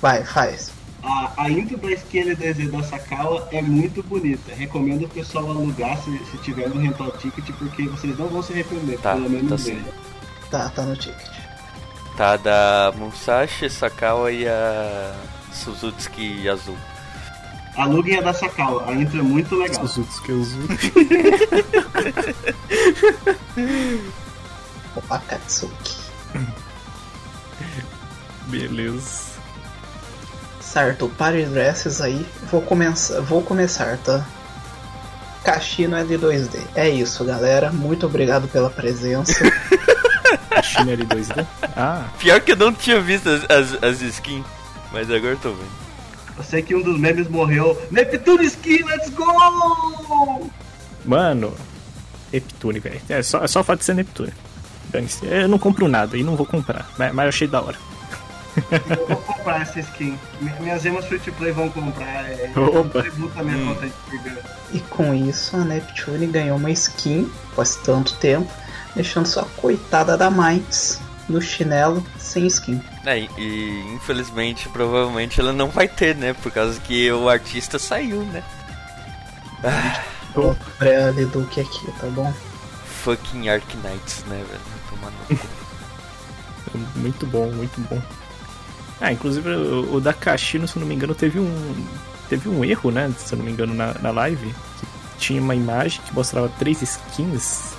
Vai, faz.
A, a intro da skin L2D da Sakawa é muito bonita. Recomendo o pessoal alugar se, se tiver no rental ticket, porque vocês não vão se arrepender,
Tá,
pelo menos
tá sim.
Tá, tá no ticket.
Tá da Musashi, Sakawa e a Suzuki azul.
Aluguem a da Sakala, a intro é muito legal.
Suzuki Suzuki. [laughs]
O Akatsuki.
Beleza.
Certo, party dresses aí. Vou começar, vou começar, tá? Kashino L2D. É isso, galera. Muito obrigado pela presença. [laughs]
A China L2D? Ah,
Pior que eu não tinha visto as, as, as skins, mas agora eu tô vendo.
Eu sei que um dos memes morreu. Neptune Skin, let's go!
mano. Neptune, velho. É só, é só o fato de ser Neptune. Eu não compro nada e não vou comprar. Mas, mas eu achei da hora.
Eu vou comprar essa skin. Mi- Minhas gemas free to play vão comprar. É,
Opa.
tributo a minha conta de Trigger.
e com isso, a Neptune ganhou uma skin, após tanto tempo, deixando sua coitada da Mainz no chinelo sem skin.
É, e, infelizmente, provavelmente ela não vai ter, né? Por causa que o artista saiu, né? Ah,
Vou pra Leduc aqui, tá bom?
fucking Arknights, né, velho? Cu. [laughs]
Muito bom, muito bom. Ah, inclusive o, o da Kashino, se eu não me engano, teve um. Teve um erro, né? Se eu não me engano, na, na live. Que tinha uma imagem que mostrava três skins.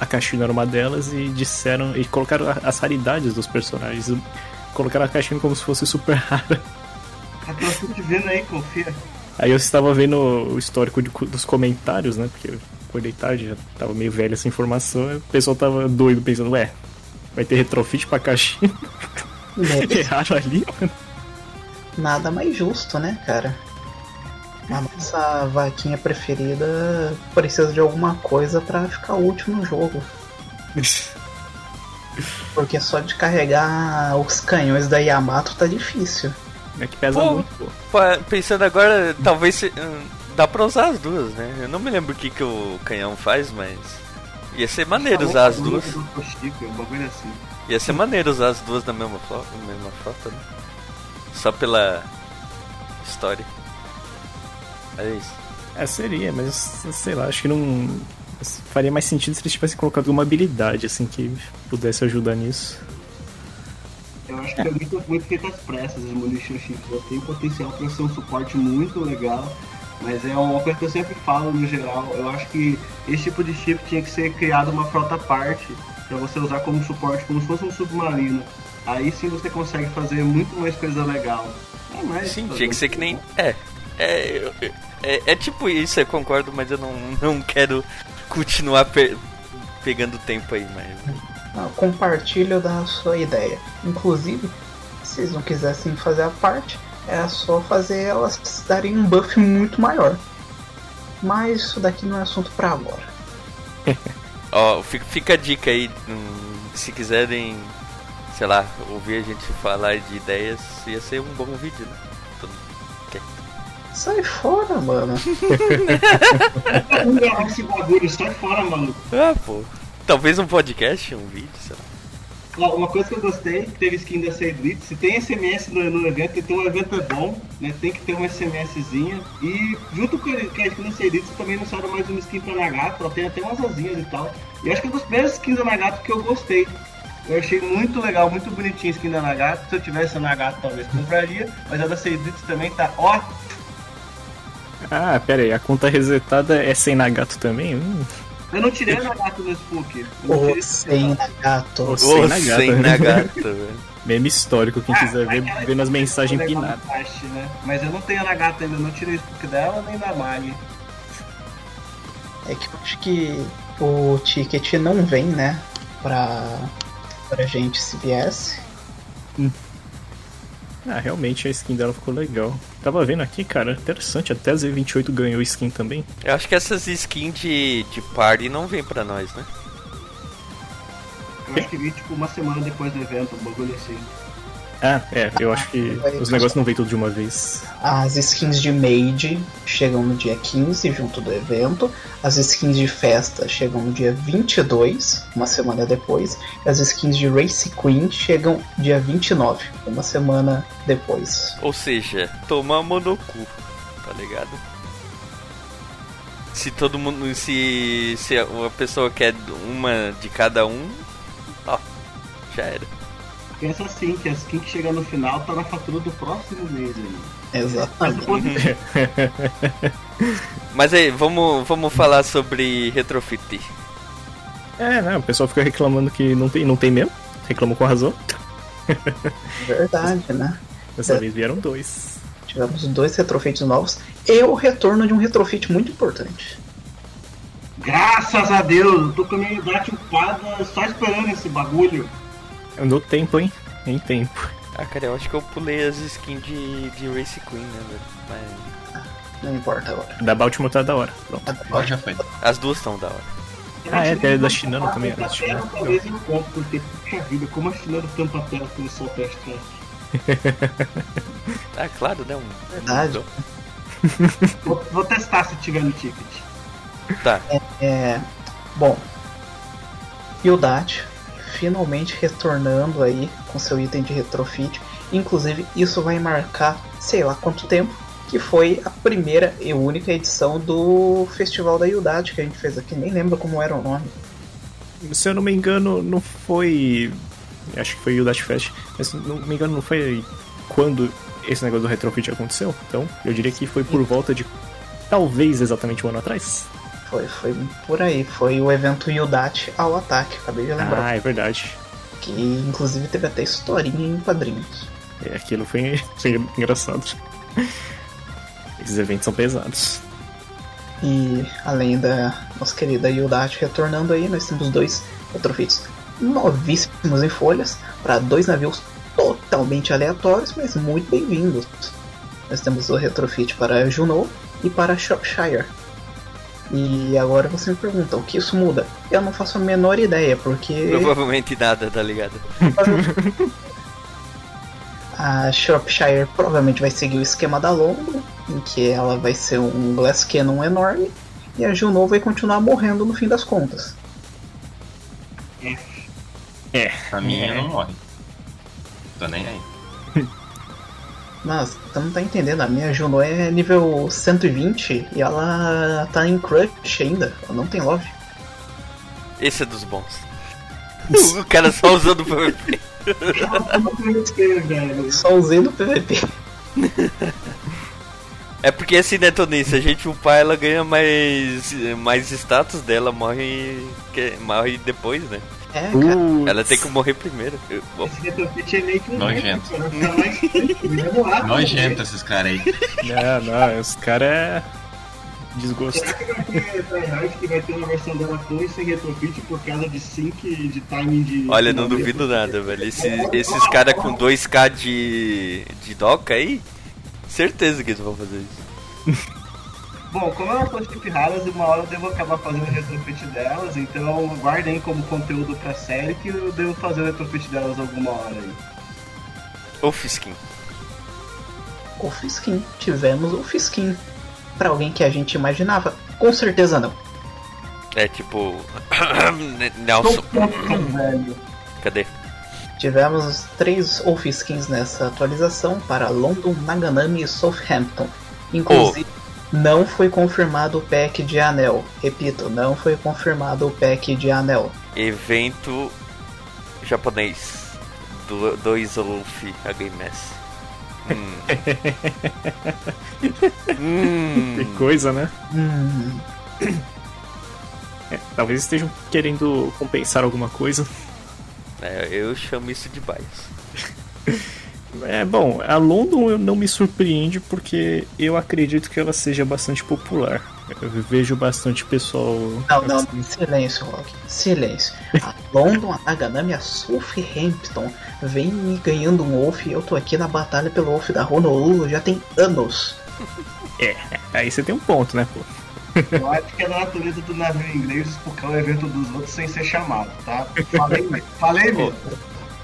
A Kashino era uma delas e disseram. E colocaram as raridades dos personagens. Colocaram a Kashino como se fosse super [laughs] rara.
Eu tô te vendo aí, confia.
Aí eu estava vendo o histórico de dos comentários, né? Porque eu acordei tarde, já tava meio velha essa informação. e O pessoal tava doido pensando, ué, vai ter retrofit pra?
Deve [laughs]
Erraram ali, mano.
nada mais justo, né, cara? A nossa vaquinha preferida precisa de alguma coisa pra ficar útil no jogo. [laughs] Porque só de carregar os canhões da Yamato tá difícil.
É que pesa
Pô.
muito, pô.
Pensando agora, talvez se- hum, dá pra usar as duas, né? Eu não me lembro o que, que o canhão faz, mas. Ia ser maneiro usar as duas.
Um assim.
Ia ser maneiro usar as duas na mesma frota, na mesma frota né? Só pela história. É isso.
É, seria, mas sei lá, acho que não. Faria mais sentido se eles tivessem colocado uma habilidade, assim, que pudesse ajudar nisso.
Eu acho que é muito, muito feito às pressas as Munition Chips. Ela tem potencial para ser um suporte muito legal. Mas é uma coisa que eu sempre falo no geral. Eu acho que esse tipo de chip tinha que ser criado uma frota à parte para você usar como suporte, como se fosse um submarino. Aí sim você consegue fazer muito mais coisa legal. É, mas,
Sim, tinha que ser que nem. É. É, é, é tipo isso, eu concordo, mas eu não, não quero continuar pe- pegando tempo aí, mas.
Ah, Compartilho da sua ideia. Inclusive, se vocês não quisessem fazer a parte, é só fazer elas darem um buff muito maior. Mas isso daqui não é assunto pra agora. [laughs]
Ó, fica, fica a dica aí, hum, se quiserem, sei lá, ouvir a gente falar de ideias, ia ser um bom vídeo, né?
Sai fora, mano.
Não gravar esse bagulho, sai fora, maluco.
Ah, pô. Talvez um podcast, um vídeo, sei lá.
Ó, Uma coisa que eu gostei, teve skin da Seidlitz, se tem SMS no, no evento, então o evento é bom, né? Tem que ter um SMSzinha. E junto com a com a skin da Seidlitz também lançaram mais uma skin pra Nagato, ela tem até umas asinhas e tal. E acho que é uma das primeiras skins da Nagato que eu gostei. Eu achei muito legal, muito bonitinha a skin da Nagato. Se eu tivesse a Nagato talvez compraria, mas a da Seidlitz também tá ó.
Ah, pera aí, a conta resetada é sem Nagato também? Hum,
Eu não tirei a Nagato no Spook. Eu não tirei
Ô, sem gato.
Ô,
Ô,
Sem Nagato,
sem
né?
Nagato, [laughs] velho.
meme histórico, quem quiser ver, vê nas mensagens
legal no
pinadas.
né? Mas eu não tenho a Nagato ainda, eu não tirei o Spook dela nem da Mali.
É que eu acho que o ticket não vem, né? Pra, pra gente se viesse.
Ah, realmente a skin dela ficou legal. Tava vendo aqui, cara, interessante, até a Z28 ganhou skin também.
Eu acho que essas skins de, de party não vem pra nós, né?
Eu acho que vi tipo uma semana depois do evento, um bagulho assim.
Ah, é, eu acho que os negócios não vêm tudo de uma vez.
As skins de Made chegam no dia 15, junto do evento. As skins de festa chegam no dia 22, uma semana depois. E as skins de Race Queen chegam dia 29, uma semana depois.
Ou seja, tomamos no cu, tá ligado? Se todo mundo. Se, se a pessoa quer uma de cada um, ó, já era.
Pensa assim, que a skin que chega no final tá na fatura do próximo mês aí.
Exatamente. [laughs]
Mas aí, vamos, vamos falar sobre retrofit.
É, né? O pessoal fica reclamando que não tem, não tem mesmo. Reclamou com razão. [laughs]
Verdade, né?
Dessa
É.
vez vieram dois.
Tivemos dois retrofits novos e o retorno de um retrofit muito importante.
Graças a Deus, eu tô com a minha idade upada só esperando esse bagulho.
No tempo, hein? Em tempo.
Ah, cara, eu acho que eu pulei as skins de, de Race Queen, né, velho? Mas
Não importa agora.
Da Baltimore tá da hora. Pronto.
Agora já foi.
as duas estão da hora.
Ah, é, tem da Shinano também,
Da
Shinano.
Talvez eu compre, porque, puxa vida, como a Shinano tampa a tela com o sol teste [laughs]
Ah, claro, né? Um...
Verdade.
vou, vou testar se tiver no ticket.
Tá.
É. Bom. Yudate finalmente retornando aí com seu item de retrofit. Inclusive, isso vai marcar, sei lá quanto tempo, que foi a primeira e única edição do Festival da Yudate que a gente fez aqui. Nem lembro como era o nome.
Se eu não me engano, não foi. Acho que foi o Dash Fest. Mas se não me engano, não foi quando esse negócio do retrofit aconteceu. Então, eu diria que foi por volta de. Talvez exatamente um ano atrás.
Foi, foi por aí. Foi o evento Yudate ao ataque. Acabei de lembrar.
Ah, é verdade.
Que inclusive teve até historinha em quadrinhos.
É, aquilo foi, [laughs] foi engraçado. Esses eventos são pesados.
E além da nossa querida Yudate retornando aí, nós temos dois retrofits novíssimos em folhas para dois navios totalmente aleatórios, mas muito bem-vindos. Nós temos o retrofit para Juno e para Shropshire. E agora você me pergunta, o que isso muda? Eu não faço a menor ideia, porque [laughs]
Provavelmente nada, tá ligado? [laughs]
a Shropshire provavelmente vai seguir o esquema da London, em que ela vai ser um Glass Cannon enorme, e a Juno vai continuar morrendo no fim das contas.
É.
A minha
É.
não morre. Tô nem aí.
Mas você não tá entendendo, a minha Juno é nível 120 e ela tá em crush ainda, ela não tem love.
Esse é dos bons. [laughs] o cara só usando o PVP.
Eu não conheço, velho.
Só usei no PVP.
É porque assim, né, Toninho? Se a gente upar, ela ganha mais, mais status dela, morre, que- morre depois, né?
É, cara.
Uh,
Ela tem que morrer primeiro. Bom,
Esse retrofit é meio que um
Nojento.
cara, fica mais demorado.
Nojento esses caras aí.
Não, não, os caras é. Desgosto.
Será que vai ter tryhard que vai ter uma versão dela com e sem retrofit por causa de sync e de timing de.
olha, não duvido nada, velho. Esse- esses caras com 2k de, de doca aí, certeza que eles vão fazer isso. [laughs]
Bom, como elas são chip raras, uma hora eu devo acabar fazendo o retrofit delas, então guardem como conteúdo pra série que eu devo fazer o retrofit delas alguma hora aí.
Ou Fiskin.
O Fiskin. Tivemos o Fiskin. Pra alguém que a gente imaginava? Com certeza não.
É tipo. [coughs] Nelson.
velho.
Cadê?
Tivemos os três Wolfskins nessa atualização para London, Naganami e Southampton. Inclusive, não foi confirmado o pack de anel. Repito, não foi confirmado o pack de anel.
Evento japonês. Do, dois Wolf HMS. Hum. [laughs]
Que
hum.
coisa, né?
Hum,
É, talvez estejam querendo compensar alguma coisa.
É, eu chamo isso de bias. [laughs]
É bom, a London não me surpreende porque eu acredito que ela seja bastante popular. Eu vejo bastante pessoal.
não, não, silêncio, Rock. Silêncio. A [laughs] London, a Naganami a Southampton vem me ganhando um Wolf e eu tô aqui na batalha pelo Wolf da Honolulu já tem anos.
É, aí você tem um ponto, né, pô?
Eu acho que é da natureza do navio inglês explicar o evento dos outros sem ser chamado, tá? Falei mesmo. Falei mesmo.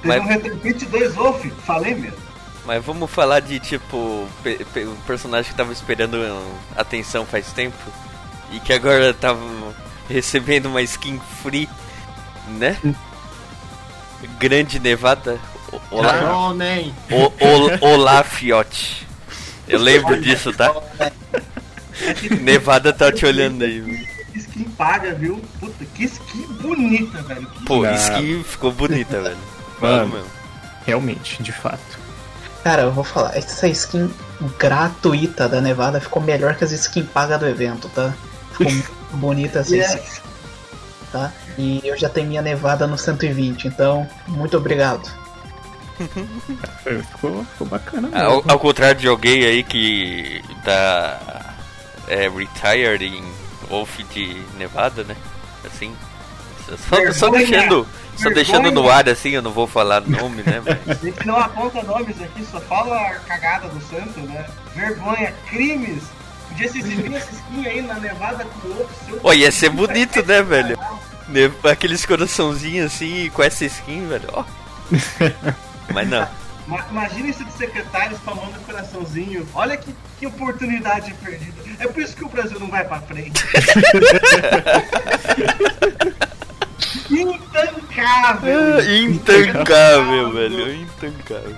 Teve
mas-
um retrofit dois Wolf, falei mesmo.
Mas vamos falar de tipo pe- pe- um personagem que tava esperando atenção faz tempo e que agora tava recebendo uma skin free, né? Grande Nevada. O- Olá,
Não, nem.
o, o, Olá Fiote. Eu lembro disso, tá? Nevada tá te olhando aí.
skin paga, viu? Puta, que skin bonita, velho. Que
Pô, skin ficou bonita, velho.
Mano. Realmente, de fato.
Cara, eu vou falar, essa skin gratuita da Nevada ficou melhor que as skins pagas do evento, tá? Ficou [laughs] muito bonita essa
Yes.
skin, tá? E eu já tenho minha Nevada no 120, então, muito obrigado.
Foi- Ficou, ficou bacana
Ah, Ao,
mesmo.
ao contrário de alguém aí que tá é, retired em Wolf de Nevada, né? Assim. Só, só deixando. Só deixando no ar assim, eu não vou falar nome, né? Mas, [laughs]
A gente não aponta nomes aqui, só fala a cagada do santo, né? Vergonha, crimes. Podia se exibir essa skin aí na Nevada com outro seu.
Ia ser [laughs] bonito, né, velho? Aqueles coraçãozinhos assim com essa skin, velho. Ó. [laughs] Mas não.
Ma- Imagina isso de secretário spamando coraçãozinho. Olha que, que oportunidade perdida. É por isso que o Brasil não vai pra frente. Intancável!
Ah, Intancável, velho. Intancável.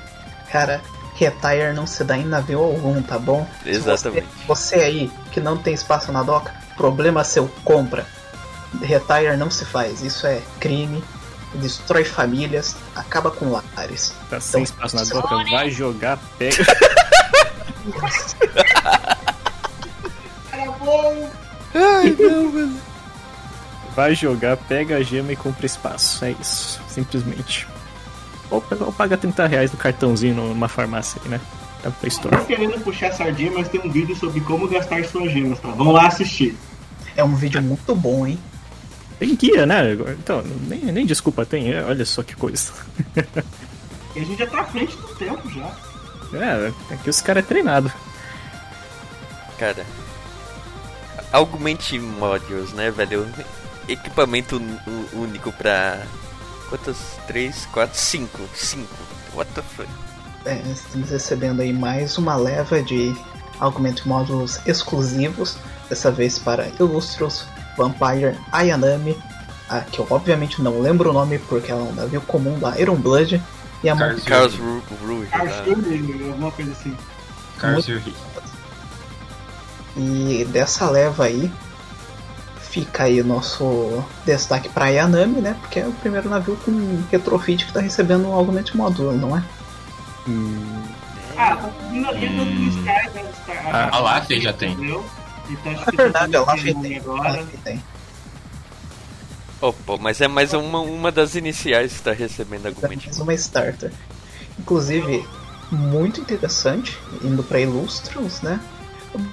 Cara, retire não se dá em navio algum, tá bom?
Exatamente.
Você, você aí que não tem espaço na doca, problema seu, compra. Retire não se faz, isso é crime, destrói famílias, acaba com lares.
Tá sem espaço na doca, vai jogar, pega.
Era [laughs] bom!
Vai jogar, pega a gema e compra espaço. É isso, simplesmente. Ou, ou paga 30 reais no cartãozinho numa farmácia aí, né? Da Play
Tô
Store.
querendo puxar a sardinha, mas tem um vídeo sobre como gastar suas gemas, tá? Vamos lá assistir.
É um vídeo muito bom, hein?
Tem guia, né? Então, nem, nem desculpa tem. é, Olha só que coisa.
E a gente já tá à frente do tempo já.
É, aqui os caras é treinado.
Cara. Augmente Modules, né, velho? Equipamento único pra. Quantas? 3, 4, 5. 5. What the fuck?
É, estamos recebendo aí mais uma leva de Augment Módulos exclusivos, dessa vez para Illustros, Vampire, Ayanami, a, que eu obviamente não lembro o nome porque ela é um navio comum da Iron Blood, e a
Carlos Ru- Rouge. lá.
Arthur, alguma coisa assim.
Cars Yuhi.
E dessa leva aí, fica aí o nosso destaque para Ayanami, né? Porque é o primeiro navio com retrofit que está recebendo um Augment Módulo, não é?
Ah, o Naviga do Sky deve estar.
Ah,
a Lafay já tem.
Entendeu? Então acho
Na
que
verdade, ela
tendo
tem.
agora.
Tem.
Opa, mas é mais uma, uma das iniciais que tá recebendo argumento.
mais uma starter. Inclusive, muito interessante, indo para Illustros, né?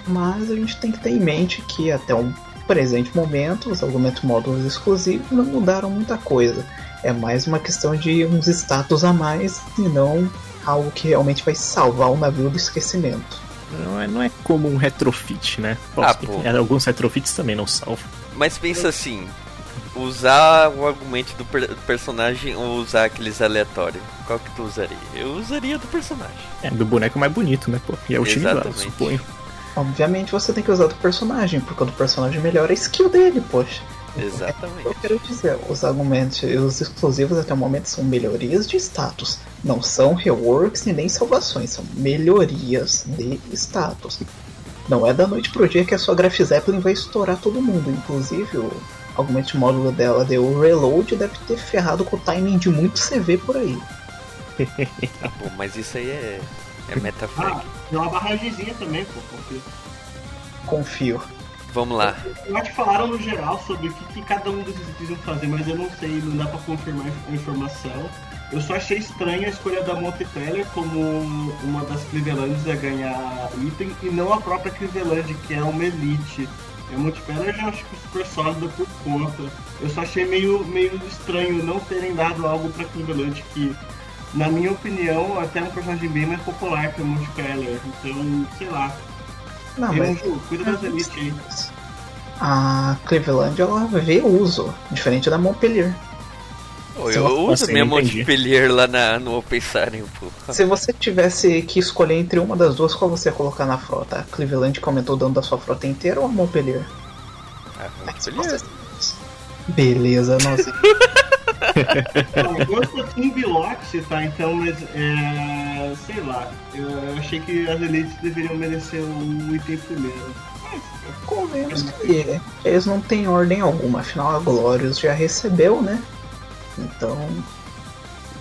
Mas a gente tem que ter em mente que até o presente momento, os argumentos módulos exclusivos não mudaram muita coisa. É mais uma questão de uns status a mais e não algo que realmente vai salvar o navio do esquecimento.
Não é, não é como um retrofit, né?
Ah,
Alguns retrofits também não salvam.
Mas pensa assim: usar o argumento do per- personagem ou usar aqueles aleatórios? Qual que tu usaria? Eu usaria do personagem.
É, do boneco mais bonito, né, pô? E é utilizado,
Exatamente.
suponho.
Obviamente você tem que usar do personagem, porque o do personagem melhora a skill dele, poxa.
Exatamente.
Eu quero dizer, os argumentos e os exclusivos até o momento são melhorias de status. Não são reworks e nem salvações, são melhorias de status. Não é da noite pro dia que a sua Graph Zeppelin vai estourar todo mundo. Inclusive, o argumento módulo dela deu reload deve ter ferrado com o timing de muito CV por aí. [laughs]
Ah, pô, mas isso aí é, é metafrag.
Ah, tem uma barragemzinha também, pô. confio.
Confio.
Vamos lá.
Eu acho que falaram no geral sobre o que, que cada um desses itens iam fazer, mas eu não sei, não dá pra confirmar a informação. Eu só achei estranha a escolha da Montepeller como uma das Clevelands a ganhar item e não a própria Cleveland, que é uma elite. A Montepeller eu já acho que super sólida por conta. Eu só achei meio, meio estranho não terem dado algo pra Cleveland que, na minha opinião, até é um personagem bem mais popular que a Montepeller. Então, sei lá.
Não,
Eu,
mas
Ju, cuida das elites aí.
a Cleveland ela vê uso, diferente da Montpellier. Se
eu
você-
uso
assim,
minha. Montpellier lá na, no Open Siren, pô.
Se você tivesse que escolher entre uma das duas, qual você ia colocar na frota? A Cleveland que aumentou o dano da sua frota inteira ou a Montpellier?
Ah,
Resposta
Montpellier.
Beleza, nossa. [laughs]
Eu gosto Biloxi, tá? Então, mas é. sei lá. Eu, achei que as elites deveriam merecer o item primeiro.
Convenhamos que eles não têm ordem alguma, afinal a Glorious já recebeu, né? Então,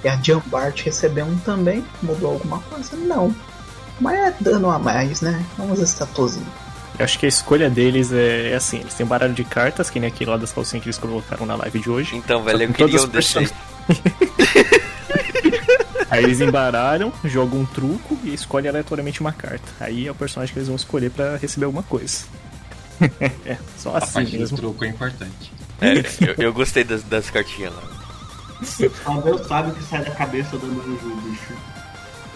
E a Jambart recebeu um também. Mudou alguma coisa? Não. Mas é dano a mais, né? Vamos estatuzinho.
Eu acho que a escolha deles é, é assim, eles têm um baralho de cartas, que nem aquele lá das calcinhas que eles colocaram na live de hoje.
Então, velho, eu queria um desse aí. [laughs]
Aí eles embaralham, jogam um truco e escolhem aleatoriamente uma carta. Aí é o personagem que eles vão escolher para receber alguma coisa. [laughs] é, só
A
assim
parte do
mesmo.
truco é importante.
É, eu, eu gostei das, das cartinhas lá.
Só Deus sabe o que sai da cabeça do Manju, bicho.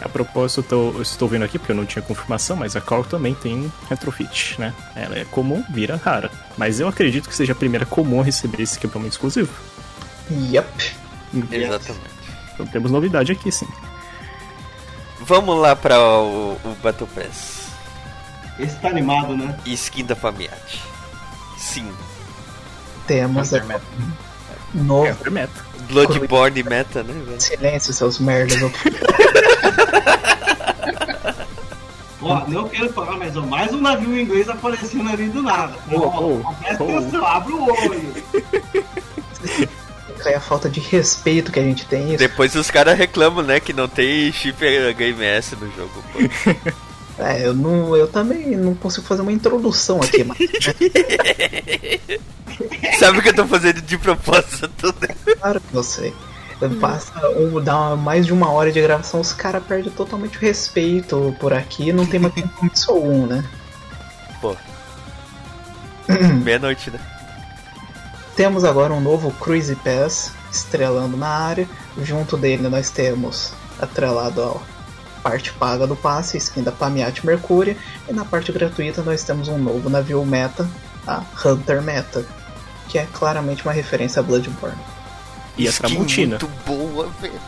A propósito, eu, tô- eu estou vendo aqui porque eu não tinha confirmação, mas a Call também tem retrofit, né? Ela é comum, vira rara. Mas eu acredito que seja a primeira comum a receber esse equipamento exclusivo.
Yup.
Exatamente.
Então temos novidade aqui, sim.
Vamos lá para o, o Battle Pass.
Esse tá animado, né?
Skin da Famiate. Sim.
Temos um novo.
É, meta.
Bloodborne meta, né, velho?
Silêncio, seus merdas. [laughs]
Ó, não quero falar, mas ó, mais um navio inglês aparecendo ali do nada.
Oh, oh,
presta
oh.
atenção, abre o olho.
Aí a falta de respeito que a gente tem. Isso.
Depois os caras reclamam, né, que não tem chip Game S no jogo. [laughs]
É, eu, não, eu também não consigo fazer uma introdução aqui, mas [laughs]
Sabe o que eu tô fazendo de propósito? [laughs] né?
claro que eu sei. Passa um, dá mais de uma hora de gravação, os caras perdem totalmente o respeito por aqui, não tem mais compromisso algum, né?
Pô. [clears throat] Meia-noite, né?
Temos agora um novo Cruise Pass estrelando na área. Junto dele nós temos atrelado a parte paga do passe, skin da Pamiat Mercúria. E na parte gratuita nós temos um novo navio meta, a Hunter Meta, que é claramente uma referência a Bloodborne.
E a
Skin
Tramontina.
muito boa, velho.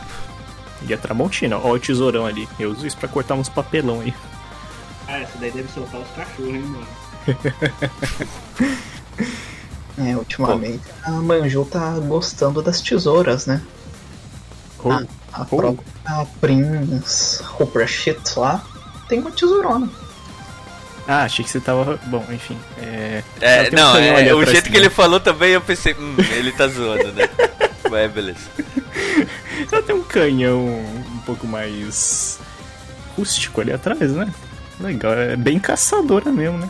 E a Tramontina, ó o tesourão ali. Eu uso isso pra cortar uns papelão aí.
Ah, essa daí deve soltar os cachorros, hein, mano. [laughs]
É, ultimamente a Manju tá gostando das tesouras, né?
Oh,
A, a
oh.
própria Prince lá tem uma tesourona.
Ah, achei que você tava. Bom, enfim. É,
É, não, é, o jeito que
também.
ele falou também eu pensei, hum, ele tá zoando, né? [laughs] Mas beleza.
Ela tem um canhão um pouco mais rústico ali atrás, né? Legal, é bem caçadora mesmo, né?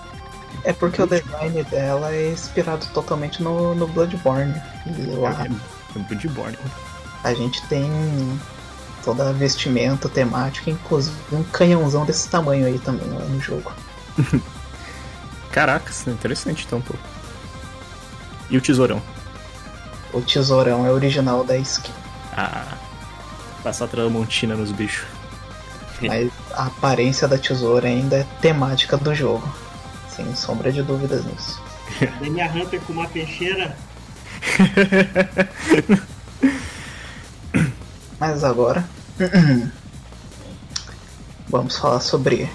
É porque o design dela é inspirado totalmente no, no Bloodborne. E lá
É, é Bloodborne.
a gente tem toda a vestimenta temática, inclusive um canhãozão desse tamanho aí também lá no jogo. [laughs]
Caracas, interessante então, pô. E o tesourão?
O tesourão é original da skin,
Ah, passar Tramontina nos bichos. [laughs]
mas a aparência da tesoura ainda é temática do jogo. Sem sombra de dúvidas nisso.
Minha Hunter com uma peixeira. [laughs]
Mas agora [clears throat] vamos falar sobre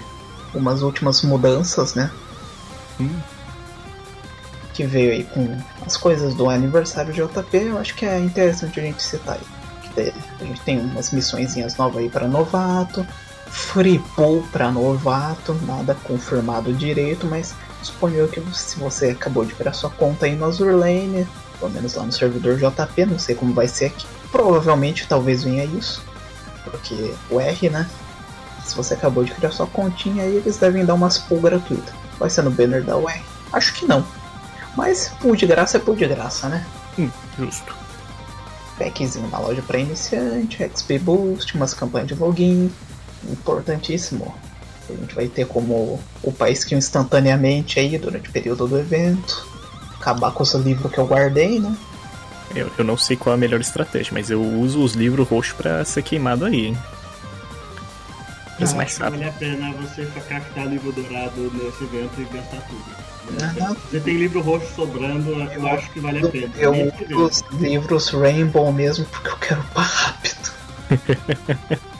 umas últimas mudanças, né?
Hum.
Que veio aí com as coisas do aniversário de JP, eu acho que é interessante a gente citar aí. A gente tem umas missõezinhas novas aí para novato, free pool para novato, nada confirmado direito, mas suponho que se você acabou de criar sua conta aí no Azure Lane, pelo menos lá no servidor JP, não sei como vai ser aqui. Provavelmente talvez venha isso, porque o R, né? Se você acabou de criar sua continha aí, eles devem dar umas pool gratuita. Vai ser no banner da UR? Acho que não. Mas pool de graça é pool de graça, né?
Hum, justo.
Packzinho na loja para iniciante, XP Boost, umas campanhas de login. Importantíssimo. A gente vai ter como upar skill instantaneamente aí durante o período do evento. Acabar com os livros que eu guardei, né?
Eu, eu não sei qual é a melhor estratégia, mas eu uso os livros roxos pra ser queimado aí, hein? Pra ser
Eu
mais rápido.
vale a pena você craftar livro dourado nesse evento e gastar tudo. Você tem livro roxo sobrando, eu acho que vale a pena.
Eu uso os livros Rainbow mesmo porque eu quero upar rápido. [laughs]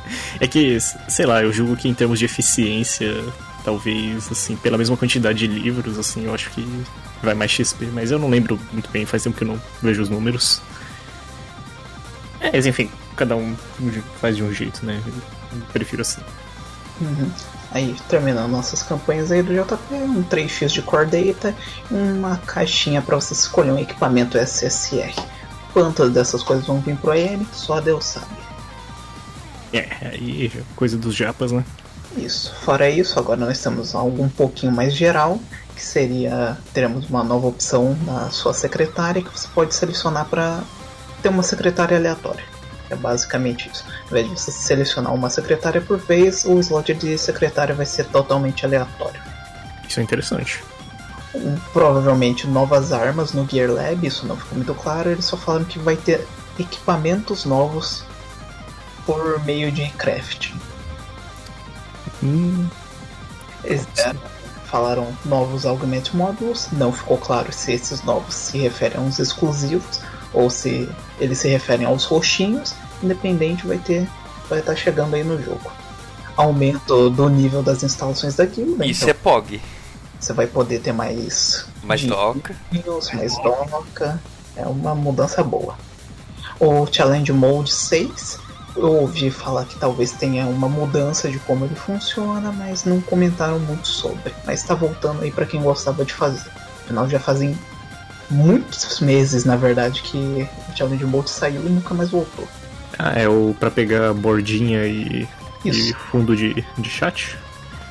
É que, sei lá, eu julgo que em termos de eficiência, talvez, assim, pela mesma quantidade de livros, assim, eu acho que vai mais XP, mas eu não lembro muito bem, faz tempo que eu não vejo os números. É, mas enfim, cada um faz de um jeito, né? Eu prefiro assim.
Uhum. Aí, terminando nossas campanhas aí do JP, um 3x de Core Data e uma caixinha para você escolher um equipamento SSR. Quantas dessas coisas vão vir pro AM, só Deus sabe.
É, aí coisa dos japas, né?
Isso. Fora isso, agora nós temos algo um pouquinho mais geral, que seria teremos uma nova opção na sua secretária que você pode selecionar para ter uma secretária aleatória. É basicamente isso. Ao invés de você selecionar uma secretária por vez, o slot de secretária vai ser totalmente aleatório.
Isso é interessante.
Um, provavelmente novas armas no Gear Lab, isso não ficou muito claro. Eles só falaram que vai ter equipamentos novos por meio de crafting.
Hum,
Eles é, falaram novos Augment Modules, não ficou claro se esses novos se referem aos exclusivos ou se eles se referem aos roxinhos, independente vai ter vai estar chegando aí no jogo. Aumento do nível das instalações da guilda,
Isso
então
é POG.
você vai poder ter mais
toca.
News, mais doca. É uma mudança boa. O Challenge Mode 6, eu ouvi falar que talvez tenha uma mudança de como ele funciona, mas não comentaram muito sobre. Mas tá voltando aí para quem gostava de fazer. Afinal, já fazem muitos meses, na verdade, que o Challenge Mode saiu e nunca mais voltou.
Ah, é o pra pegar bordinha e, e fundo de, de chat?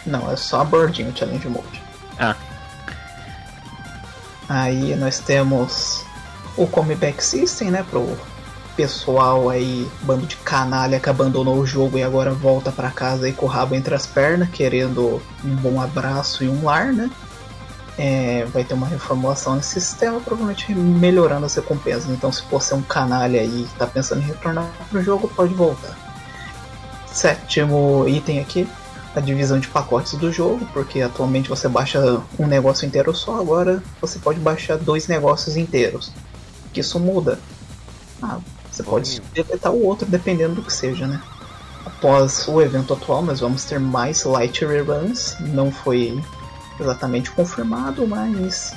Não, é só a bordinha o Challenge Mode.
Ah,
Aí nós temos o Comeback System, né? Pro pessoal aí, bando de canalha que abandonou o jogo e agora volta pra casa aí com o rabo entre as pernas, querendo um bom abraço e um lar, né? É, vai ter uma reformulação nesse sistema, provavelmente melhorando as recompensas. Então, se você é um canalha aí que tá pensando em retornar pro jogo, pode voltar. Sétimo item aqui, a divisão de pacotes do jogo, porque atualmente você baixa um negócio inteiro só, agora você pode baixar dois negócios inteiros. Que isso muda. Ah, você pode deletar o outro dependendo do que seja, né? Após o evento atual, nós vamos ter mais light reruns. Não foi exatamente confirmado, mas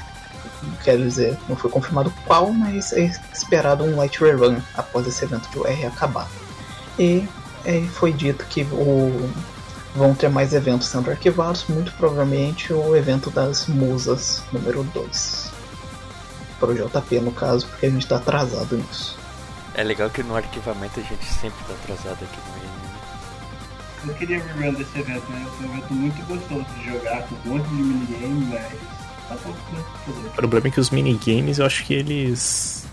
quero dizer, não foi confirmado qual, mas é esperado um light rerun após esse evento de UR acabar. E é, foi dito que o vão ter mais eventos sendo arquivados, muito provavelmente o evento das musas número 2. Pro JP no caso, porque a gente tá atrasado nisso.
É legal que no arquivamento a gente sempre tá atrasado aqui no anime.
Eu queria rerun desse evento, né? Foi um evento muito gostoso de jogar, com um monte de minigame, mas. Tá pouco, né?
o problema é que os minigames eu acho que eles.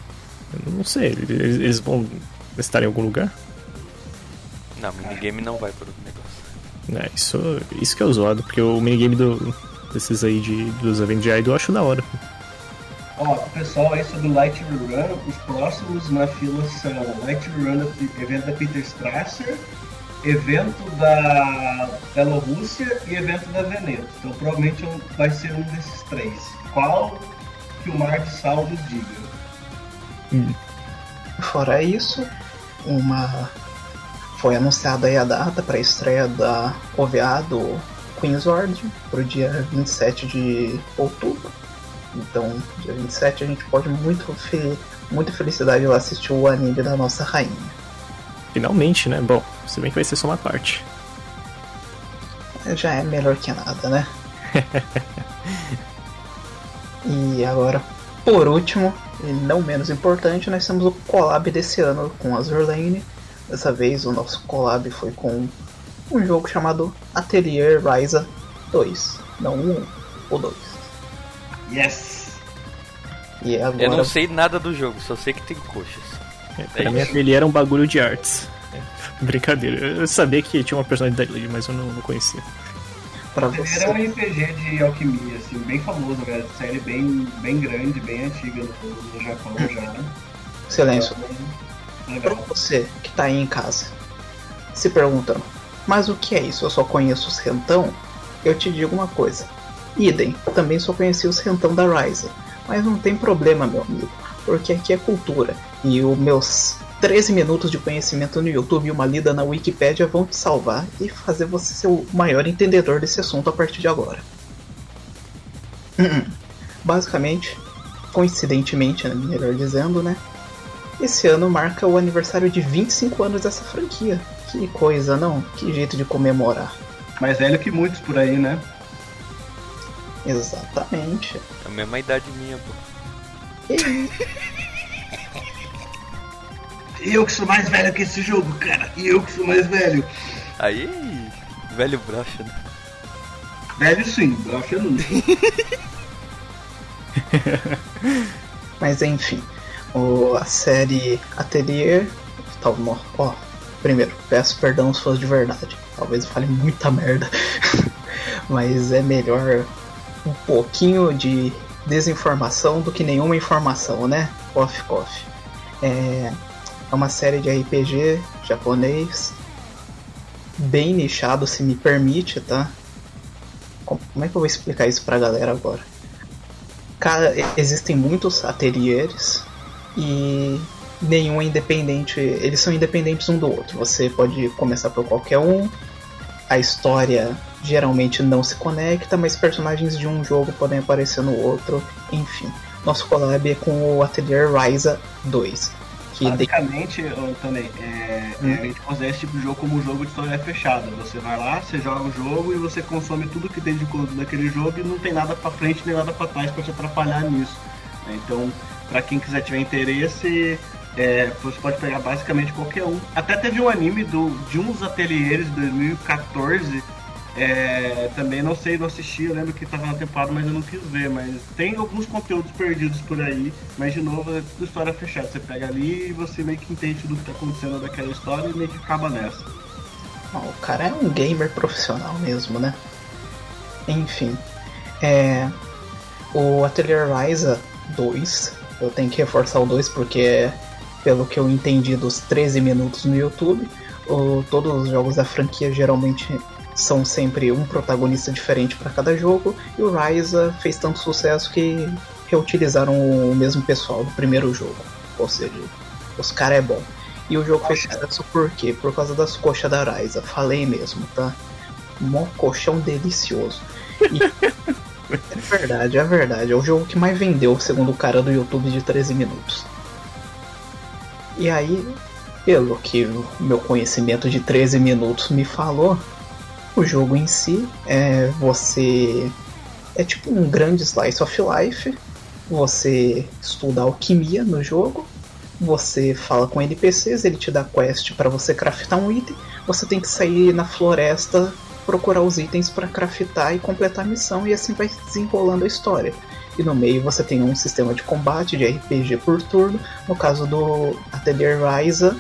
Eu não sei, eles, eles vão estar em algum lugar?
Não, minigame não vai pro negócio.
É, isso, isso que é o zoado, porque o minigame do, desses aí de, dos eventos de Idol eu acho da hora.
Ó, pessoal, aí sobre o Light Run, os próximos na fila são Light Run, evento da Peter Strasser, evento da Bielorrússia e evento da Veneto. Então provavelmente vai ser um desses três. Qual que o Mar de Sal diga?
Fora isso, uma foi anunciada aí a data para a estreia da OVA do Queensword pro dia 27 de outubro. Então, dia 27 a gente pode muito fe muita felicidade lá assistir o anime da nossa rainha.
Finalmente, né? Bom, se bem que vai ser só uma parte.
Já é melhor que nada, né? [laughs] e agora, por último, e não menos importante, nós temos o collab desse ano com a Zerlane. Dessa vez o nosso collab foi com um jogo chamado Atelier Ryza 2. Não 1, o 2.
Yes!
E agora.
Eu não sei nada do jogo, só sei que tem coxas.
É, pra mim ele era um bagulho de artes. É, [laughs] brincadeira, eu sabia que tinha uma personalidade ali, mas eu não, não conhecia.
Pra
Ele
você.
era um RPG de alquimia, assim, bem famoso, né? Série bem, bem grande, bem antiga no, no Japão já, né?
Silêncio.
Então,
Pra você que tá aí em casa, se perguntando, mas o que é isso? Eu só conheço os rentão? Eu te digo uma coisa. Idem, também só conheci os rentão da Ryza. Mas não tem problema, meu amigo, porque aqui é cultura. E os meus 13 minutos de conhecimento no YouTube e uma lida na Wikipédia vão te salvar e fazer você ser o maior entendedor desse assunto a partir de agora. [clears throat] Basicamente, coincidentemente, né, melhor dizendo, né? Esse ano marca o aniversário de 25 anos dessa franquia. Que coisa, não? Que jeito de comemorar.
Mais velho que muitos por aí, né?
Exatamente.
É a mesma idade minha, pô.
Eu que sou mais velho que esse jogo, cara. E eu que sou mais velho.
Aí, velho brocha, né?
Velho sim, brocha não. [laughs]
Mas enfim, o, a série Atelier. Tá, ó, primeiro, peço perdão aos fãs de verdade. Talvez eu fale muita merda. [laughs] Mas é melhor um pouquinho de desinformação do que nenhuma informação, né? Coffee Coffee. É, é uma série de RPG japonês bem nichado, se me permite, tá? Como é que eu vou explicar isso pra galera agora? Cara, existem muitos ateliês e nenhum é independente. Eles são independentes um do outro. Você pode começar por qualquer um. A história geralmente não se conecta, mas personagens de um jogo podem aparecer no outro. Enfim, nosso collab é com o Atelier Ryza 2.
Que Basicamente, de... também, é, hum. a gente considera esse tipo de jogo como um jogo de história fechada. Você vai lá, você joga o jogo e você consome tudo que tem de conteúdo daquele jogo e não tem nada para frente nem nada para trás para te atrapalhar nisso. Né? Então, para quem quiser tiver interesse, é, você pode pegar basicamente qualquer um. Até teve um anime do, de uns ateliês de 2014 é, também não sei, não assisti, eu lembro que estava na temporada, mas eu não quis ver. Mas tem alguns conteúdos perdidos por aí, mas de novo é tudo história fechada. Você pega ali e você meio que entende tudo que está acontecendo daquela história e meio que acaba nessa.
o cara é um gamer profissional mesmo, né? Enfim. É, o Atelier Ryza 2, eu tenho que reforçar o 2 porque, pelo que eu entendi dos 13 minutos no YouTube, o, todos os jogos da franquia geralmente são sempre um protagonista diferente para cada jogo, e o Ryza fez tanto sucesso que reutilizaram o mesmo pessoal do primeiro jogo. Ou seja, os caras é bom. E o jogo fez sucesso por quê? Por causa das coxas da Ryza. Falei mesmo, tá? Mó colchão delicioso. E [laughs] é verdade, é verdade. É o jogo que mais vendeu, segundo o cara do YouTube de 13 minutos. E aí, pelo que o meu conhecimento de 13 minutos me falou, o jogo em si é você é tipo um grande slice of life. Você estuda alquimia no jogo, você fala com NPCs, ele te dá quest para você craftar um item, você tem que sair na floresta procurar os itens para craftar e completar a missão e assim vai desenrolando a história. E no meio você tem um sistema de combate de RPG por turno, no caso do Atelier Ryza,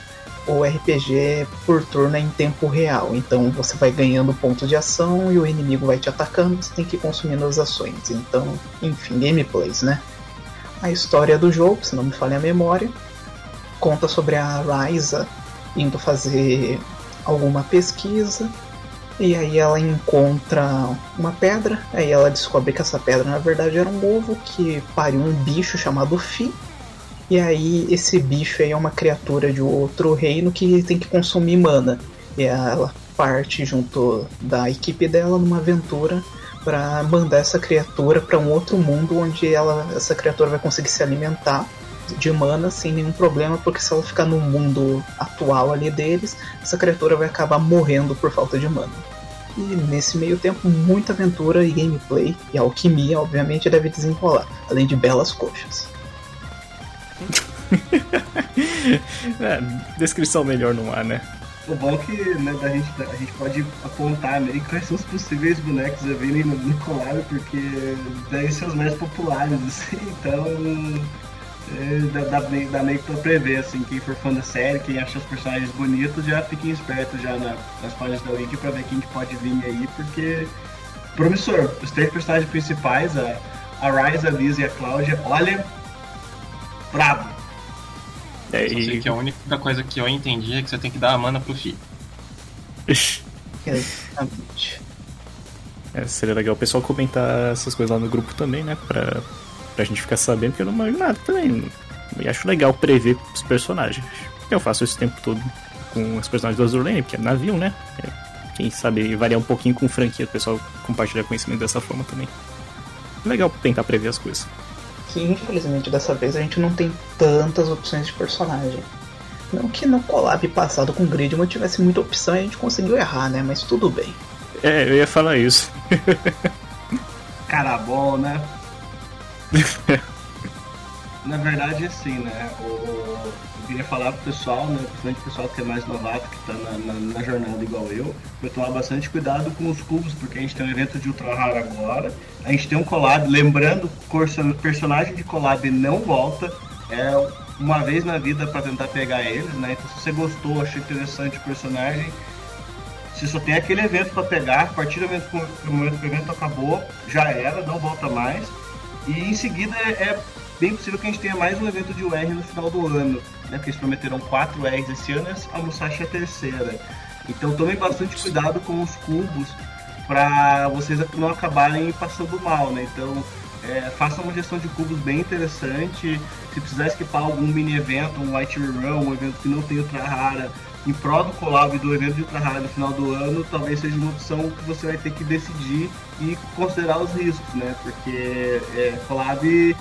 o RPG por turno é em tempo real. Então você vai ganhando pontos de ação e o inimigo vai te atacando, você tem que ir consumindo as ações. Então, enfim, gameplays, né? A história do jogo, se não me falha a memória, conta sobre a Ryza indo fazer alguma pesquisa e aí ela encontra uma pedra, aí ela descobre que essa pedra na verdade era um ovo que pariu um bicho chamado Fi e aí esse bicho aí é uma criatura de outro reino que tem que consumir mana. E ela parte junto da equipe dela numa aventura para mandar essa criatura para um outro mundo onde ela, essa criatura vai conseguir se alimentar de mana sem nenhum problema, porque se ela ficar no mundo atual ali deles, essa criatura vai acabar morrendo por falta de mana. E nesse meio tempo, muita aventura e gameplay e alquimia, obviamente, deve desenrolar, além de belas coxas. [laughs]
é, descrição melhor não há, né?
O bom é que né, a, gente, a gente pode apontar meio quais são os possíveis bonecos a virem no, no porque devem ser os mais populares, [laughs] assim, então é, dá, dá, meio, dá meio pra prever, assim, quem for fã da série, quem acha os personagens bonitos, já fiquem espertos já na, nas páginas da Wiki pra ver quem que pode vir aí, porque promissor, os três personagens principais, a, a a Liz e a Cláudia, olha, brabo.
É, Só sei que a única coisa que eu entendi é que você tem que dar a mana pro filho.
Exatamente.
É, seria legal o pessoal comentar essas coisas lá no grupo também, né? Pra, pra gente ficar sabendo, porque eu não manjo nada também. E acho legal prever os personagens. Eu faço esse tempo todo com os personagens do Azurlane, porque é navio, né? É, quem sabe variar um pouquinho com franquia, o pessoal compartilhar conhecimento dessa forma também. Legal tentar prever as coisas
que infelizmente dessa vez a gente não tem tantas opções de personagem. Não que no collab passado com o Gridman tivesse muita opção e a gente conseguiu errar, né? Mas tudo bem.
É, eu ia falar isso. [laughs]
Cara bom, né? [laughs] Na verdade, assim, né? O, queria falar pro pessoal, né? Principalmente o pessoal que é mais novato, que tá na, na, na jornada igual eu, pra tomar bastante cuidado com os cubos, porque a gente tem um evento de Ultra Raro agora. A gente tem um collab, lembrando, personagem de collab não volta. É uma vez na vida para tentar pegar eles, né? Então se você gostou, achou interessante o personagem, você só tem aquele evento para pegar, a partir do momento que o momento que o evento acabou, já era, não volta mais. E em seguida é, é bem possível que a gente tenha mais um evento de UR no final do ano, né? Porque eles prometeram 4 Rs esse ano e a Musashi é a terceira. Então tomem bastante cuidado com os cubos para vocês não acabarem passando mal, né? Então é, façam uma gestão de cubos bem interessante. Se precisar esquipar algum mini evento, um White Run, um evento que não tem ultra rara, em prol do collab do evento de ultra rara no final do ano, talvez seja uma opção que você vai ter que decidir e considerar os riscos, né? Porque é, collab,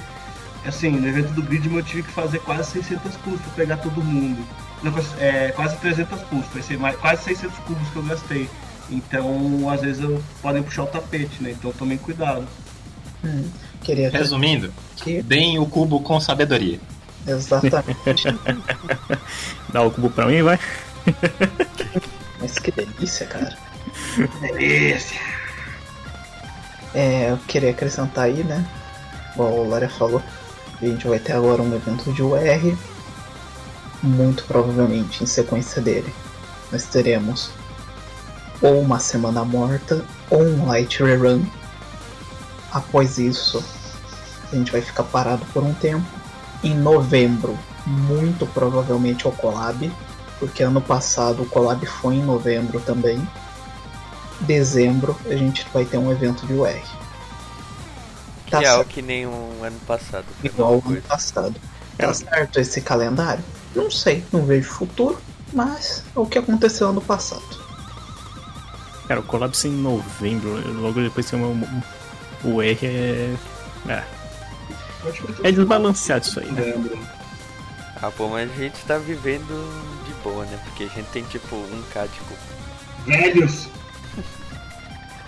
assim, no evento do Grid eu tive que fazer quase 600 cubos para pegar todo mundo. Não, é, quase 300 cubos, vai ser mais, quase 600 cubos que eu gastei. Então, às vezes, eu, podem puxar o tapete, né? Então, tomem cuidado.
Hum, queria...
Resumindo, que... deem o cubo com sabedoria.
Exatamente. [laughs]
Dá o cubo pra mim, vai.
Mas que delícia, cara.
Delícia.
É, eu queria acrescentar aí, né? Igual o Lara falou, a gente vai ter agora um evento de UR. Muito provavelmente em sequência dele. Nós teremos ou uma semana morta ou um light rerun. Após isso, a gente vai ficar parado por um tempo. Em novembro, muito provavelmente o collab, porque ano passado o collab foi em novembro também. Dezembro a gente vai ter um evento de UR.
Tá que que nem um ano passado.
Igual o ano passado. Tá certo esse calendário? Não sei, não vejo futuro, mas é o que aconteceu ano passado.
Cara, o collab em novembro, logo depois tem uma, o R é. É, é desbalanceado isso aí, né?
Ah, pô, mas a gente tá vivendo de boa, né? Porque a gente tem tipo um K, tipo.
Velhos!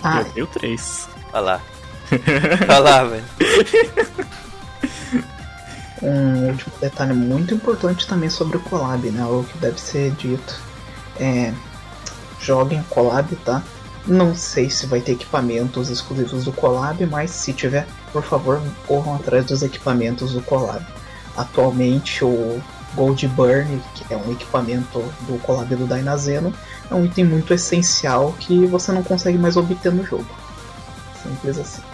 Ah. Eu tenho três.
Olha lá. [laughs] Olha lá, velho.
Um último detalhe muito importante também sobre o collab, né? O que deve ser dito. É. Joguem collab, tá? Não sei se vai ter equipamentos exclusivos do collab, mas se tiver, por favor, corram atrás dos equipamentos do collab. Atualmente o Gold Burn, que é um equipamento do collab do Dainazeno, é um item muito essencial que você não consegue mais obter no jogo. Simples assim.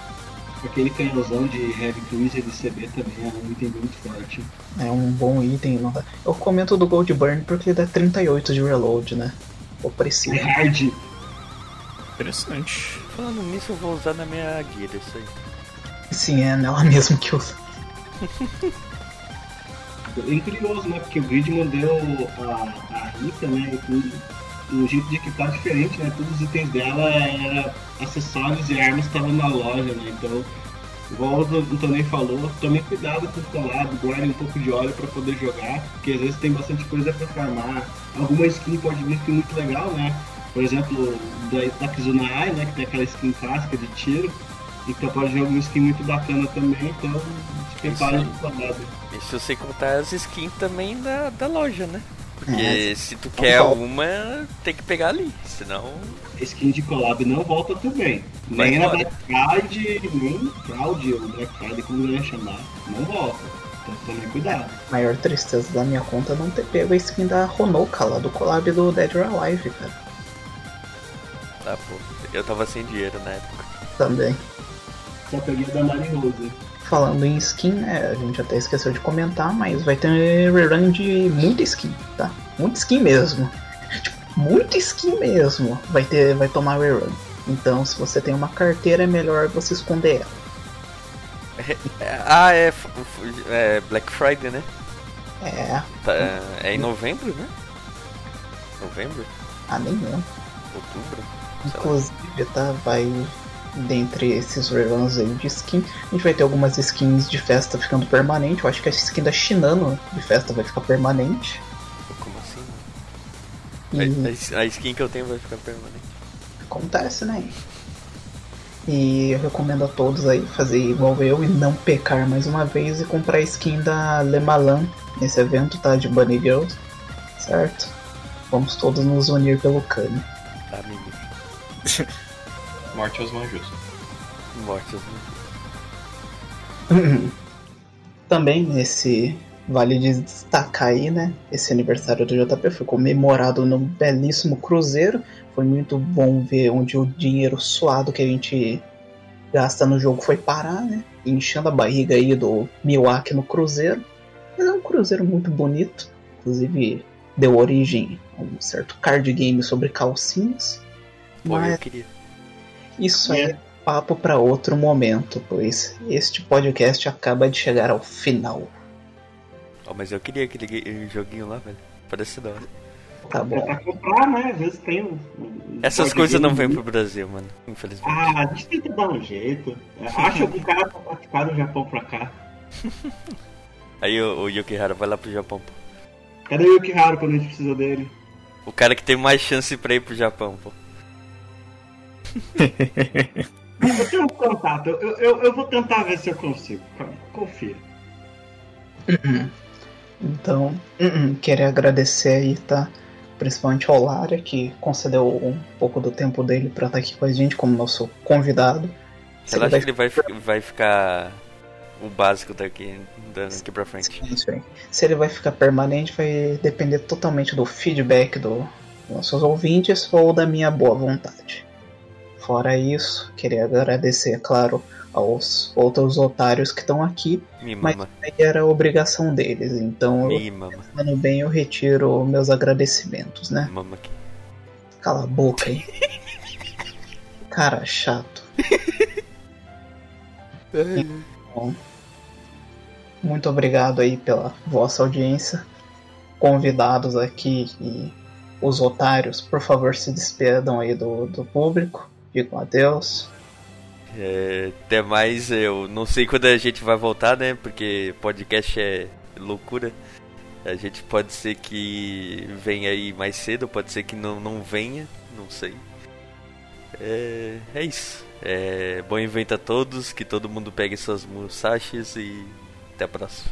Aquele canhãozão de Heavy Cruiser de CB também é um item muito forte.
É um bom item. Eu comento do Gold Burn porque ele dá 38 de reload, né? Ou preciso.
É hard.
Interessante.
Falando nisso, eu vou usar na minha guia isso aí.
Sim, é nela mesmo que usa.
é curioso, né? Porque o Gridman deu a, a Rita, né? Um jeito de equipar diferente, né? Todos os itens dela eram acessórios e armas que estavam na loja, né? Então, igual o Tonei falou, tomem cuidado com o collab, guardem um pouco de óleo para poder jogar, porque às vezes tem bastante coisa para farmar. Alguma skin pode vir que muito legal, né? por exemplo, da, da Kizunai, né, que tem aquela skin clássica de tiro, então pode ver alguma skin muito bacana também, então se prepare para
E se você contar as skins também da, da loja, né? Porque é. se tu quer uma, tem que pegar ali, senão.
Skin de collab não volta também. Vai nem embora. na Black Friday, nem Fraud ou Black Friday, como vai chamar, não volta. Então tome cuidado.
Maior tristeza da minha conta é não ter pego a skin da Honoka lá do collab do Dead or Alive, cara.
Tá, pô. Eu tava sem dinheiro na época.
Também.
Só peguei da Mari Rose.
Falando em skin, né, a gente até esqueceu de comentar, mas vai ter rerun de muita skin, tá? Muita skin mesmo. [laughs] Tipo, muita skin mesmo. Vai ter, vai tomar rerun. Então, se você tem uma carteira, é melhor você esconder ela. [laughs]
Ah, é, é, Black Friday, né?
É.
Tá, é em novembro, né? Novembro?
Ah, nem lembro.
Outubro?
Inclusive, tá? Vai dentre esses reruns aí de skin. A gente vai ter algumas skins de festa ficando permanente. Eu acho que a skin da Shinano de festa vai ficar permanente.
Como assim? E... A, a, a, skin que eu tenho vai ficar permanente.
Acontece, né? E eu recomendo a todos aí fazer igual eu e não pecar mais uma vez e comprar a skin da Le Malin nesse evento, tá? De Bunny Girls, certo? Vamos todos nos unir pelo Kami.
Tá, menino. [laughs]
Morte aos manjus.
Morte aos [laughs]
Também nesse vale destacar aí, né? Esse aniversário do JP foi comemorado num belíssimo cruzeiro. Foi muito bom ver onde o dinheiro suado que a gente gasta no jogo foi parar, né? Enchendo a barriga aí do Milwaukee no cruzeiro. Mas é um cruzeiro muito bonito. Inclusive deu origem a um certo card game sobre calcinhas.
Pô, eu
Mas
queria.
Isso aí é papo para outro momento, pois este podcast acaba de chegar ao final.
Ó, mas eu queria aquele joguinho lá, velho. Parece da hora.
Tá
É
bom.
pra comprar, né? Às vezes tem um.
Essas coisas não vêm pro Brasil, mano. Infelizmente.
Ah, a gente tenta dar um jeito. É, Acha algum cara pra participar do Japão pra cá. [laughs]
Aí o, o Yukihara vai lá pro Japão, pô.
Cadê o Yukiharo quando a gente precisa dele?
O cara que tem mais chance pra ir pro Japão, pô.
Eu tenho um contato, eu, eu, eu vou tentar ver se eu consigo. Confia.
Então, uhum, queria agradecer aí, tá? Principalmente ao Lara, que concedeu um pouco do tempo dele pra estar aqui com a gente como nosso convidado.
Relaxa
vai
que ele vai, vai ficar o básico daqui, daqui pra frente.
Isso aí. Se ele vai ficar permanente, vai depender totalmente do feedback do- dos nossos ouvintes ou da minha boa vontade. Fora isso, queria agradecer, é claro, aos outros otários que estão aqui,
Me
mas
mama,
aí era a obrigação deles, então,
me
pensando bem, eu retiro meus agradecimentos, né?
mama aqui.
Cala a boca aí. Cara chato. Muito obrigado aí pela vossa audiência. Convidados aqui e os otários, por favor, se despedam aí do, do público. Digam adeus.
É, até mais, eu não sei quando a gente vai voltar, né? Porque podcast é loucura. A gente pode ser que venha aí mais cedo, pode ser que não, não venha, não sei. É, é isso. É, bom evento a todos, que todo mundo pegue suas musashis e até a próxima.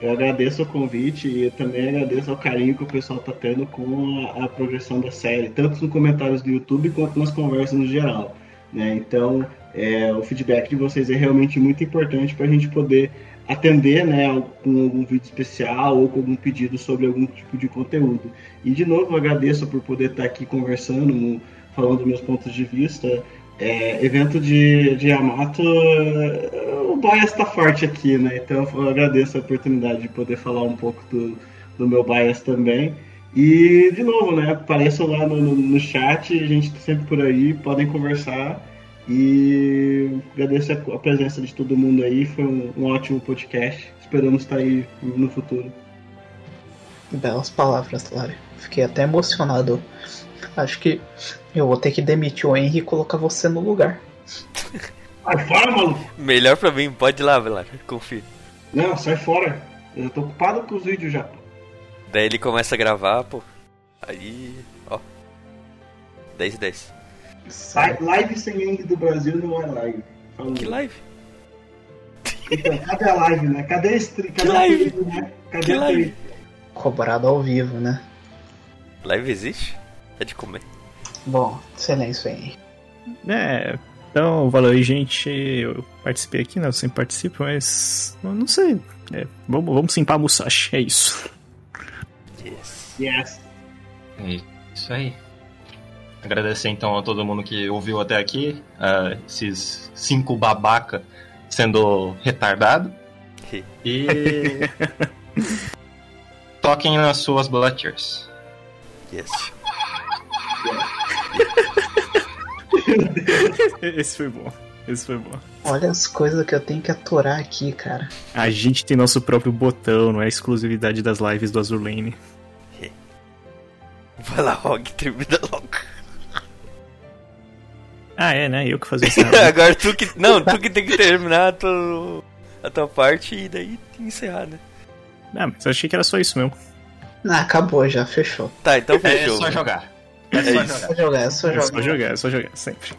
Eu agradeço o convite e também agradeço ao carinho que o pessoal tá tendo com a, a progressão da série, tanto nos comentários do YouTube quanto nas conversas no geral. Né? Então, é, o feedback de vocês é realmente muito importante para a gente poder atender né, com algum vídeo especial ou com algum pedido sobre algum tipo de conteúdo. E, de novo, agradeço por poder estar aqui conversando, falando meus pontos de vista. É, evento de, de Yamato, o bias tá forte aqui, né? Então eu agradeço a oportunidade de poder falar um pouco do, do meu bias também. E, de novo, né? Apareçam lá no, no, chat, a gente tá sempre por aí, podem conversar. E agradeço a, presença de todo mundo aí, foi um, um ótimo podcast. Esperamos estar aí no futuro.
Belas palavras, Lara. Fiquei até emocionado. Acho que eu vou ter que demitir o Henry e colocar você no lugar.
Sai fora, maluco!
Melhor pra mim, pode ir lá, Velar, confia.
Não, sai fora. Eu já tô ocupado com os vídeos já.
Daí ele começa a gravar, pô. Aí, ó. 10 e 10.
Sai, live sem Henry do Brasil não é live. Falou.
Que live?
Então, cadê a live, né? Cadê a stream? Cadê
Que live?
Né? Cadê
Que
a
live?
Cobrado ao vivo, né?
Live existe? É de comer.
Bom, silêncio, Henry.
É, então, valeu aí, gente. Eu participei aqui, né? Eu sempre participo, mas. eu Não sei. É, vamos, vamos simpar Musashi, [laughs] é isso.
Yes.
Yes.
É isso aí. Agradecer então a todo mundo que ouviu até aqui, a esses cinco babaca sendo retardado. E [laughs] toquem nas suas blutters.
Yes. [laughs]
Esse foi bom. Esse foi bom.
Olha as coisas que eu tenho que aturar aqui, cara.
A gente tem nosso próprio botão, não é exclusividade das lives do Azur Lane.
Vai lá, Rogue, termina logo.
Ah, é, né? Eu que fazia [laughs] isso.
Agora tu que. Não, tu que tem que terminar a tua, a tua parte e daí encerrar, né?
ah, mas eu achei que era só isso mesmo.
Ah, acabou já, fechou.
Tá, então
É
fechou.
só jogar.
É
É só jogar.
Só jogar, é só
É
jogar.
só jogar, é só jogar, sempre.